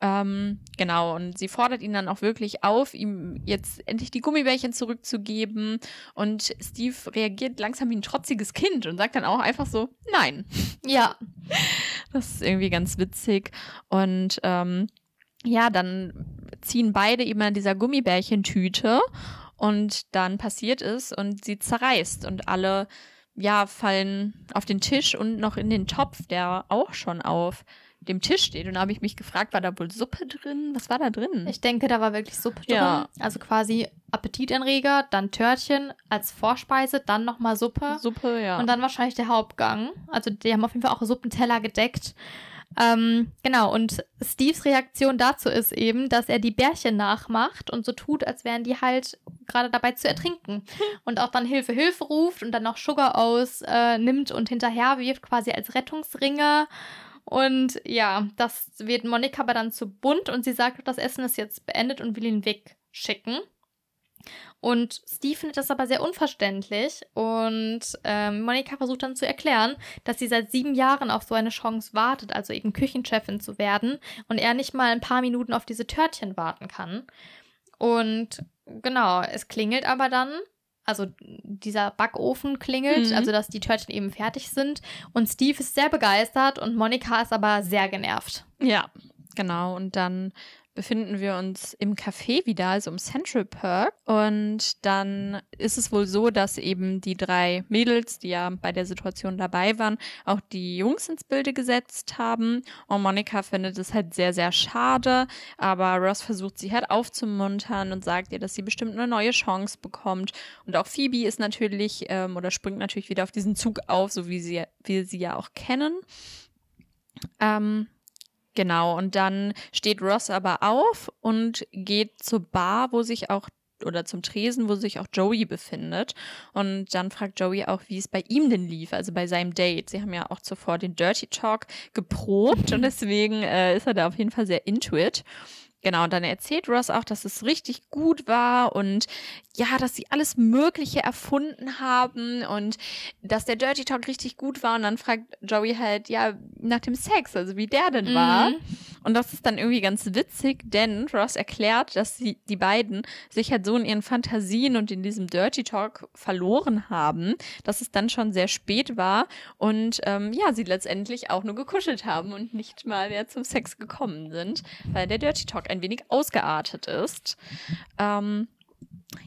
Ähm, genau, und sie fordert ihn dann auch wirklich auf, ihm jetzt endlich die Gummibärchen zurückzugeben. Und Steve reagiert langsam wie ein trotziges Kind und sagt dann auch einfach so, nein. Ja. Das ist irgendwie ganz witzig. Und ähm, ja, dann ziehen beide eben an dieser Gummibärchentüte und dann passiert es und sie zerreißt und alle ja fallen auf den Tisch und noch in den Topf, der auch schon auf dem Tisch steht. Und da habe ich mich gefragt, war da wohl Suppe drin? Was war da drin? Ich denke, da war wirklich Suppe drin. Ja. Also quasi Appetitanreger, dann Törtchen als Vorspeise, dann nochmal Suppe. Suppe, ja. Und dann wahrscheinlich der Hauptgang. Also die haben auf jeden Fall auch Suppenteller gedeckt. Ähm, genau, und Steves Reaktion dazu ist eben, dass er die Bärchen nachmacht und so tut, als wären die halt gerade dabei zu ertrinken. Und auch dann Hilfe, Hilfe ruft und dann noch Sugar aus äh, nimmt und hinterher wirft, quasi als Rettungsringe. Und ja, das wird Monika aber dann zu bunt und sie sagt, das Essen ist jetzt beendet und will ihn wegschicken. Und Steve findet das aber sehr unverständlich und ähm, Monika versucht dann zu erklären, dass sie seit sieben Jahren auf so eine Chance wartet, also eben Küchenchefin zu werden und er nicht mal ein paar Minuten auf diese Törtchen warten kann. Und genau, es klingelt aber dann, also dieser Backofen klingelt, Mhm. also dass die Törtchen eben fertig sind und Steve ist sehr begeistert und Monika ist aber sehr genervt. Ja, genau. Und dann befinden wir uns im Café wieder, also im Central Park. Und dann ist es wohl so, dass eben die drei Mädels, die ja bei der Situation dabei waren, auch die Jungs ins Bilde gesetzt haben. Und Monika findet es halt sehr, sehr schade. Aber Ross versucht sie halt aufzumuntern und sagt ihr, dass sie bestimmt eine neue Chance bekommt. Und auch Phoebe ist natürlich ähm, oder springt natürlich wieder auf diesen Zug auf, so wie sie, wir sie ja auch kennen. Ähm, Genau, und dann steht Ross aber auf und geht zur Bar, wo sich auch oder zum Tresen, wo sich auch Joey befindet. Und dann fragt Joey auch, wie es bei ihm denn lief, also bei seinem Date. Sie haben ja auch zuvor den Dirty Talk geprobt und deswegen äh, ist er da auf jeden Fall sehr into it. Genau, und dann erzählt Ross auch, dass es richtig gut war und ja, dass sie alles Mögliche erfunden haben und dass der Dirty Talk richtig gut war. Und dann fragt Joey halt, ja, nach dem Sex, also wie der denn war. Mhm. Und das ist dann irgendwie ganz witzig, denn Ross erklärt, dass sie, die beiden sich halt so in ihren Fantasien und in diesem Dirty Talk verloren haben, dass es dann schon sehr spät war und ähm, ja, sie letztendlich auch nur gekuschelt haben und nicht mal mehr zum Sex gekommen sind, weil der Dirty Talk ein wenig ausgeartet ist. Ähm,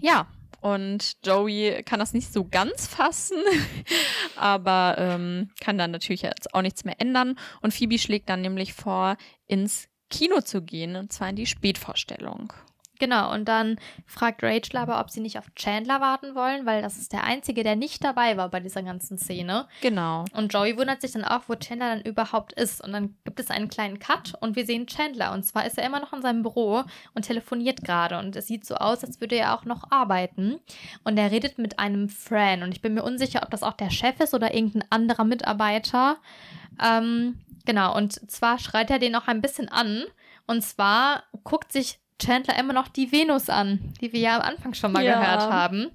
ja. Und Joey kann das nicht so ganz fassen, aber ähm, kann dann natürlich jetzt auch nichts mehr ändern. Und Phoebe schlägt dann nämlich vor, ins Kino zu gehen, und zwar in die Spätvorstellung. Genau, und dann fragt Rachel aber, ob sie nicht auf Chandler warten wollen, weil das ist der Einzige, der nicht dabei war bei dieser ganzen Szene. Genau. Und Joey wundert sich dann auch, wo Chandler dann überhaupt ist. Und dann gibt es einen kleinen Cut und wir sehen Chandler. Und zwar ist er immer noch in seinem Büro und telefoniert gerade. Und es sieht so aus, als würde er auch noch arbeiten. Und er redet mit einem Fran. Und ich bin mir unsicher, ob das auch der Chef ist oder irgendein anderer Mitarbeiter. Ähm, genau, und zwar schreit er den auch ein bisschen an. Und zwar guckt sich Chandler immer noch die Venus an, die wir ja am Anfang schon mal Ja. gehört haben.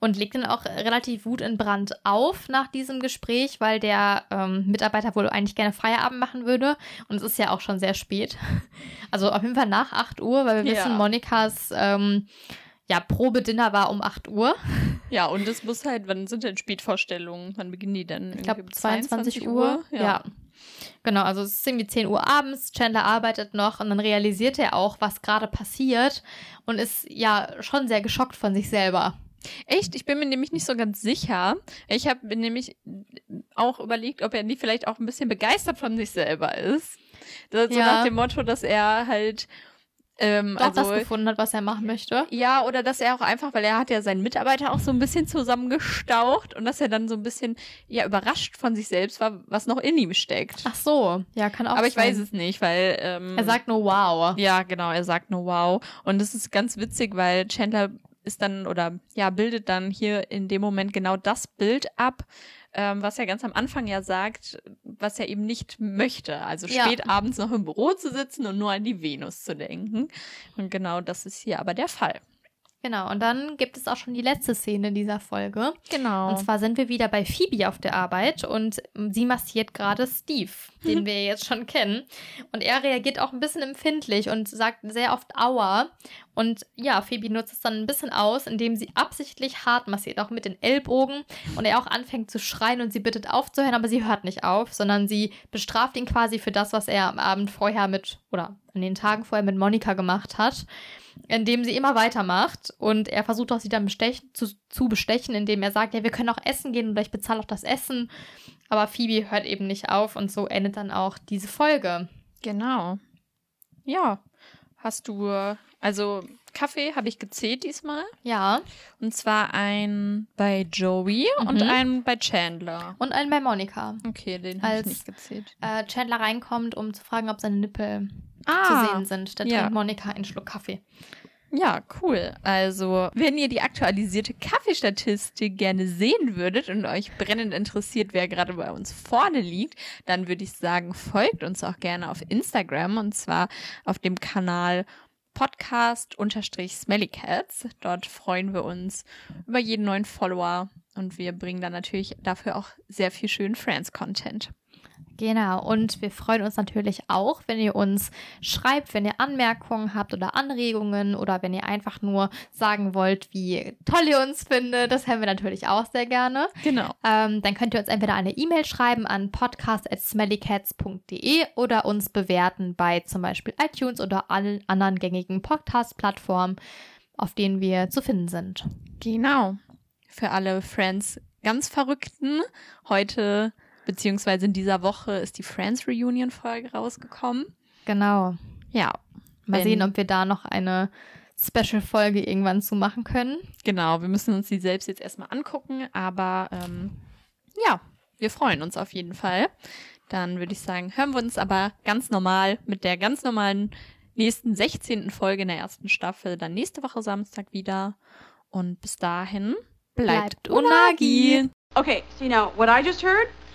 Und legt dann auch relativ Wut in Brand auf nach diesem Gespräch, weil der ähm, Mitarbeiter wohl eigentlich gerne Feierabend machen würde. Und es ist ja auch schon sehr spät. Also auf jeden Fall nach 8 Uhr, weil wir Ja. wissen, Monikas ähm, ja, Probedinner war um 8 Uhr. Ja, und es muss halt, wann sind denn Spätvorstellungen? Wann beginnen die denn? Ich glaube Irgendwie um 22 Uhr. Ja. Genau, also es ist irgendwie 10 Uhr abends, Chandler arbeitet noch und dann realisiert er auch, was gerade passiert und ist ja schon sehr geschockt von sich selber. Echt? Ich bin mir nämlich nicht so ganz sicher. Ich habe mir nämlich auch überlegt, ob er nicht vielleicht auch ein bisschen begeistert von sich selber ist. Das, So Ja. nach dem Motto, dass er halt ähm, Doch also das gefunden hat, was er machen möchte. Ja, oder dass er auch einfach, weil er hat ja seinen Mitarbeiter auch so ein bisschen zusammengestaucht und dass er dann so ein bisschen ja überrascht von sich selbst war, was noch in ihm steckt. Ach so, ja, kann auch Aber ich sein. weiß es nicht, weil ähm, Er sagt nur wow. ja genau, er sagt nur wow und das ist ganz witzig, weil Chandler ist dann oder ja bildet dann hier in dem Moment genau das Bild ab, ähm, was er ganz am Anfang ja sagt, was er eben nicht möchte. Also Ja. spät abends noch im Büro zu sitzen und nur an die Venus zu denken. Und genau das ist hier aber der Fall. Genau, und dann gibt es auch schon die letzte Szene dieser Folge. Genau. Und zwar sind wir wieder bei Phoebe auf der Arbeit und sie massiert gerade Steve, den wir jetzt schon kennen. Und er reagiert auch ein bisschen empfindlich und sagt sehr oft Aua. Und ja, Phoebe nutzt es dann ein bisschen aus, indem sie absichtlich hart massiert, auch mit den Ellbogen. Und er auch anfängt zu schreien und sie bittet aufzuhören, aber sie hört nicht auf, sondern sie bestraft ihn quasi für das, was er am Abend vorher mit, oder an den Tagen vorher mit Monika gemacht hat indem sie immer weitermacht und er versucht auch sie dann bestechen, zu, zu bestechen, indem er sagt, ja, wir können auch essen gehen oder ich bezahle auch das Essen. Aber Phoebe hört eben nicht auf und so endet dann auch diese Folge. Genau. Ja. Hast du, also Kaffee habe ich gezählt diesmal. Ja. Und zwar ein bei Joey und Mhm. einen bei Chandler. Und einen bei Monika. Okay, den habe ich nicht gezählt. Äh, Chandler reinkommt, um zu fragen, ob seine Nippel zu Ah, sehen sind. Da ja. trinkt Monika einen Schluck Kaffee. ja, cool. Also, wenn ihr die aktualisierte Kaffeestatistik gerne sehen würdet und euch brennend interessiert, wer gerade bei uns vorne liegt, dann würde ich sagen, folgt uns auch gerne auf Instagram und zwar auf dem Kanal podcast-smellycats. Dort freuen wir uns über jeden neuen Follower und wir bringen dann natürlich dafür auch sehr viel schönen Friends-Content. Genau, und wir freuen uns natürlich auch, wenn ihr uns schreibt, wenn ihr Anmerkungen habt oder Anregungen oder wenn ihr einfach nur sagen wollt, wie toll ihr uns findet. Das hören wir natürlich auch sehr gerne. Genau. Ähm, dann könnt ihr uns entweder eine E-Mail schreiben an podcast.smellycats.de oder uns bewerten bei zum Beispiel iTunes oder allen anderen gängigen Podcast-Plattformen, auf denen wir zu finden sind. Genau. Für alle Friends ganz Verrückten. Heute beziehungsweise in dieser Woche ist die Friends Reunion Folge rausgekommen. Genau. Ja. Mal Wenn- sehen, ob wir da noch eine Special-Folge irgendwann zu machen können. Genau, wir müssen uns die selbst jetzt erstmal angucken, aber ähm, ja, wir freuen uns auf jeden Fall. Dann würde ich sagen, hören wir uns aber ganz normal mit der ganz normalen nächsten 16. Folge in der ersten Staffel dann nächste Woche Samstag wieder. Und bis dahin bleibt, Bleibt Unagi. Okay, so you know what I just heard?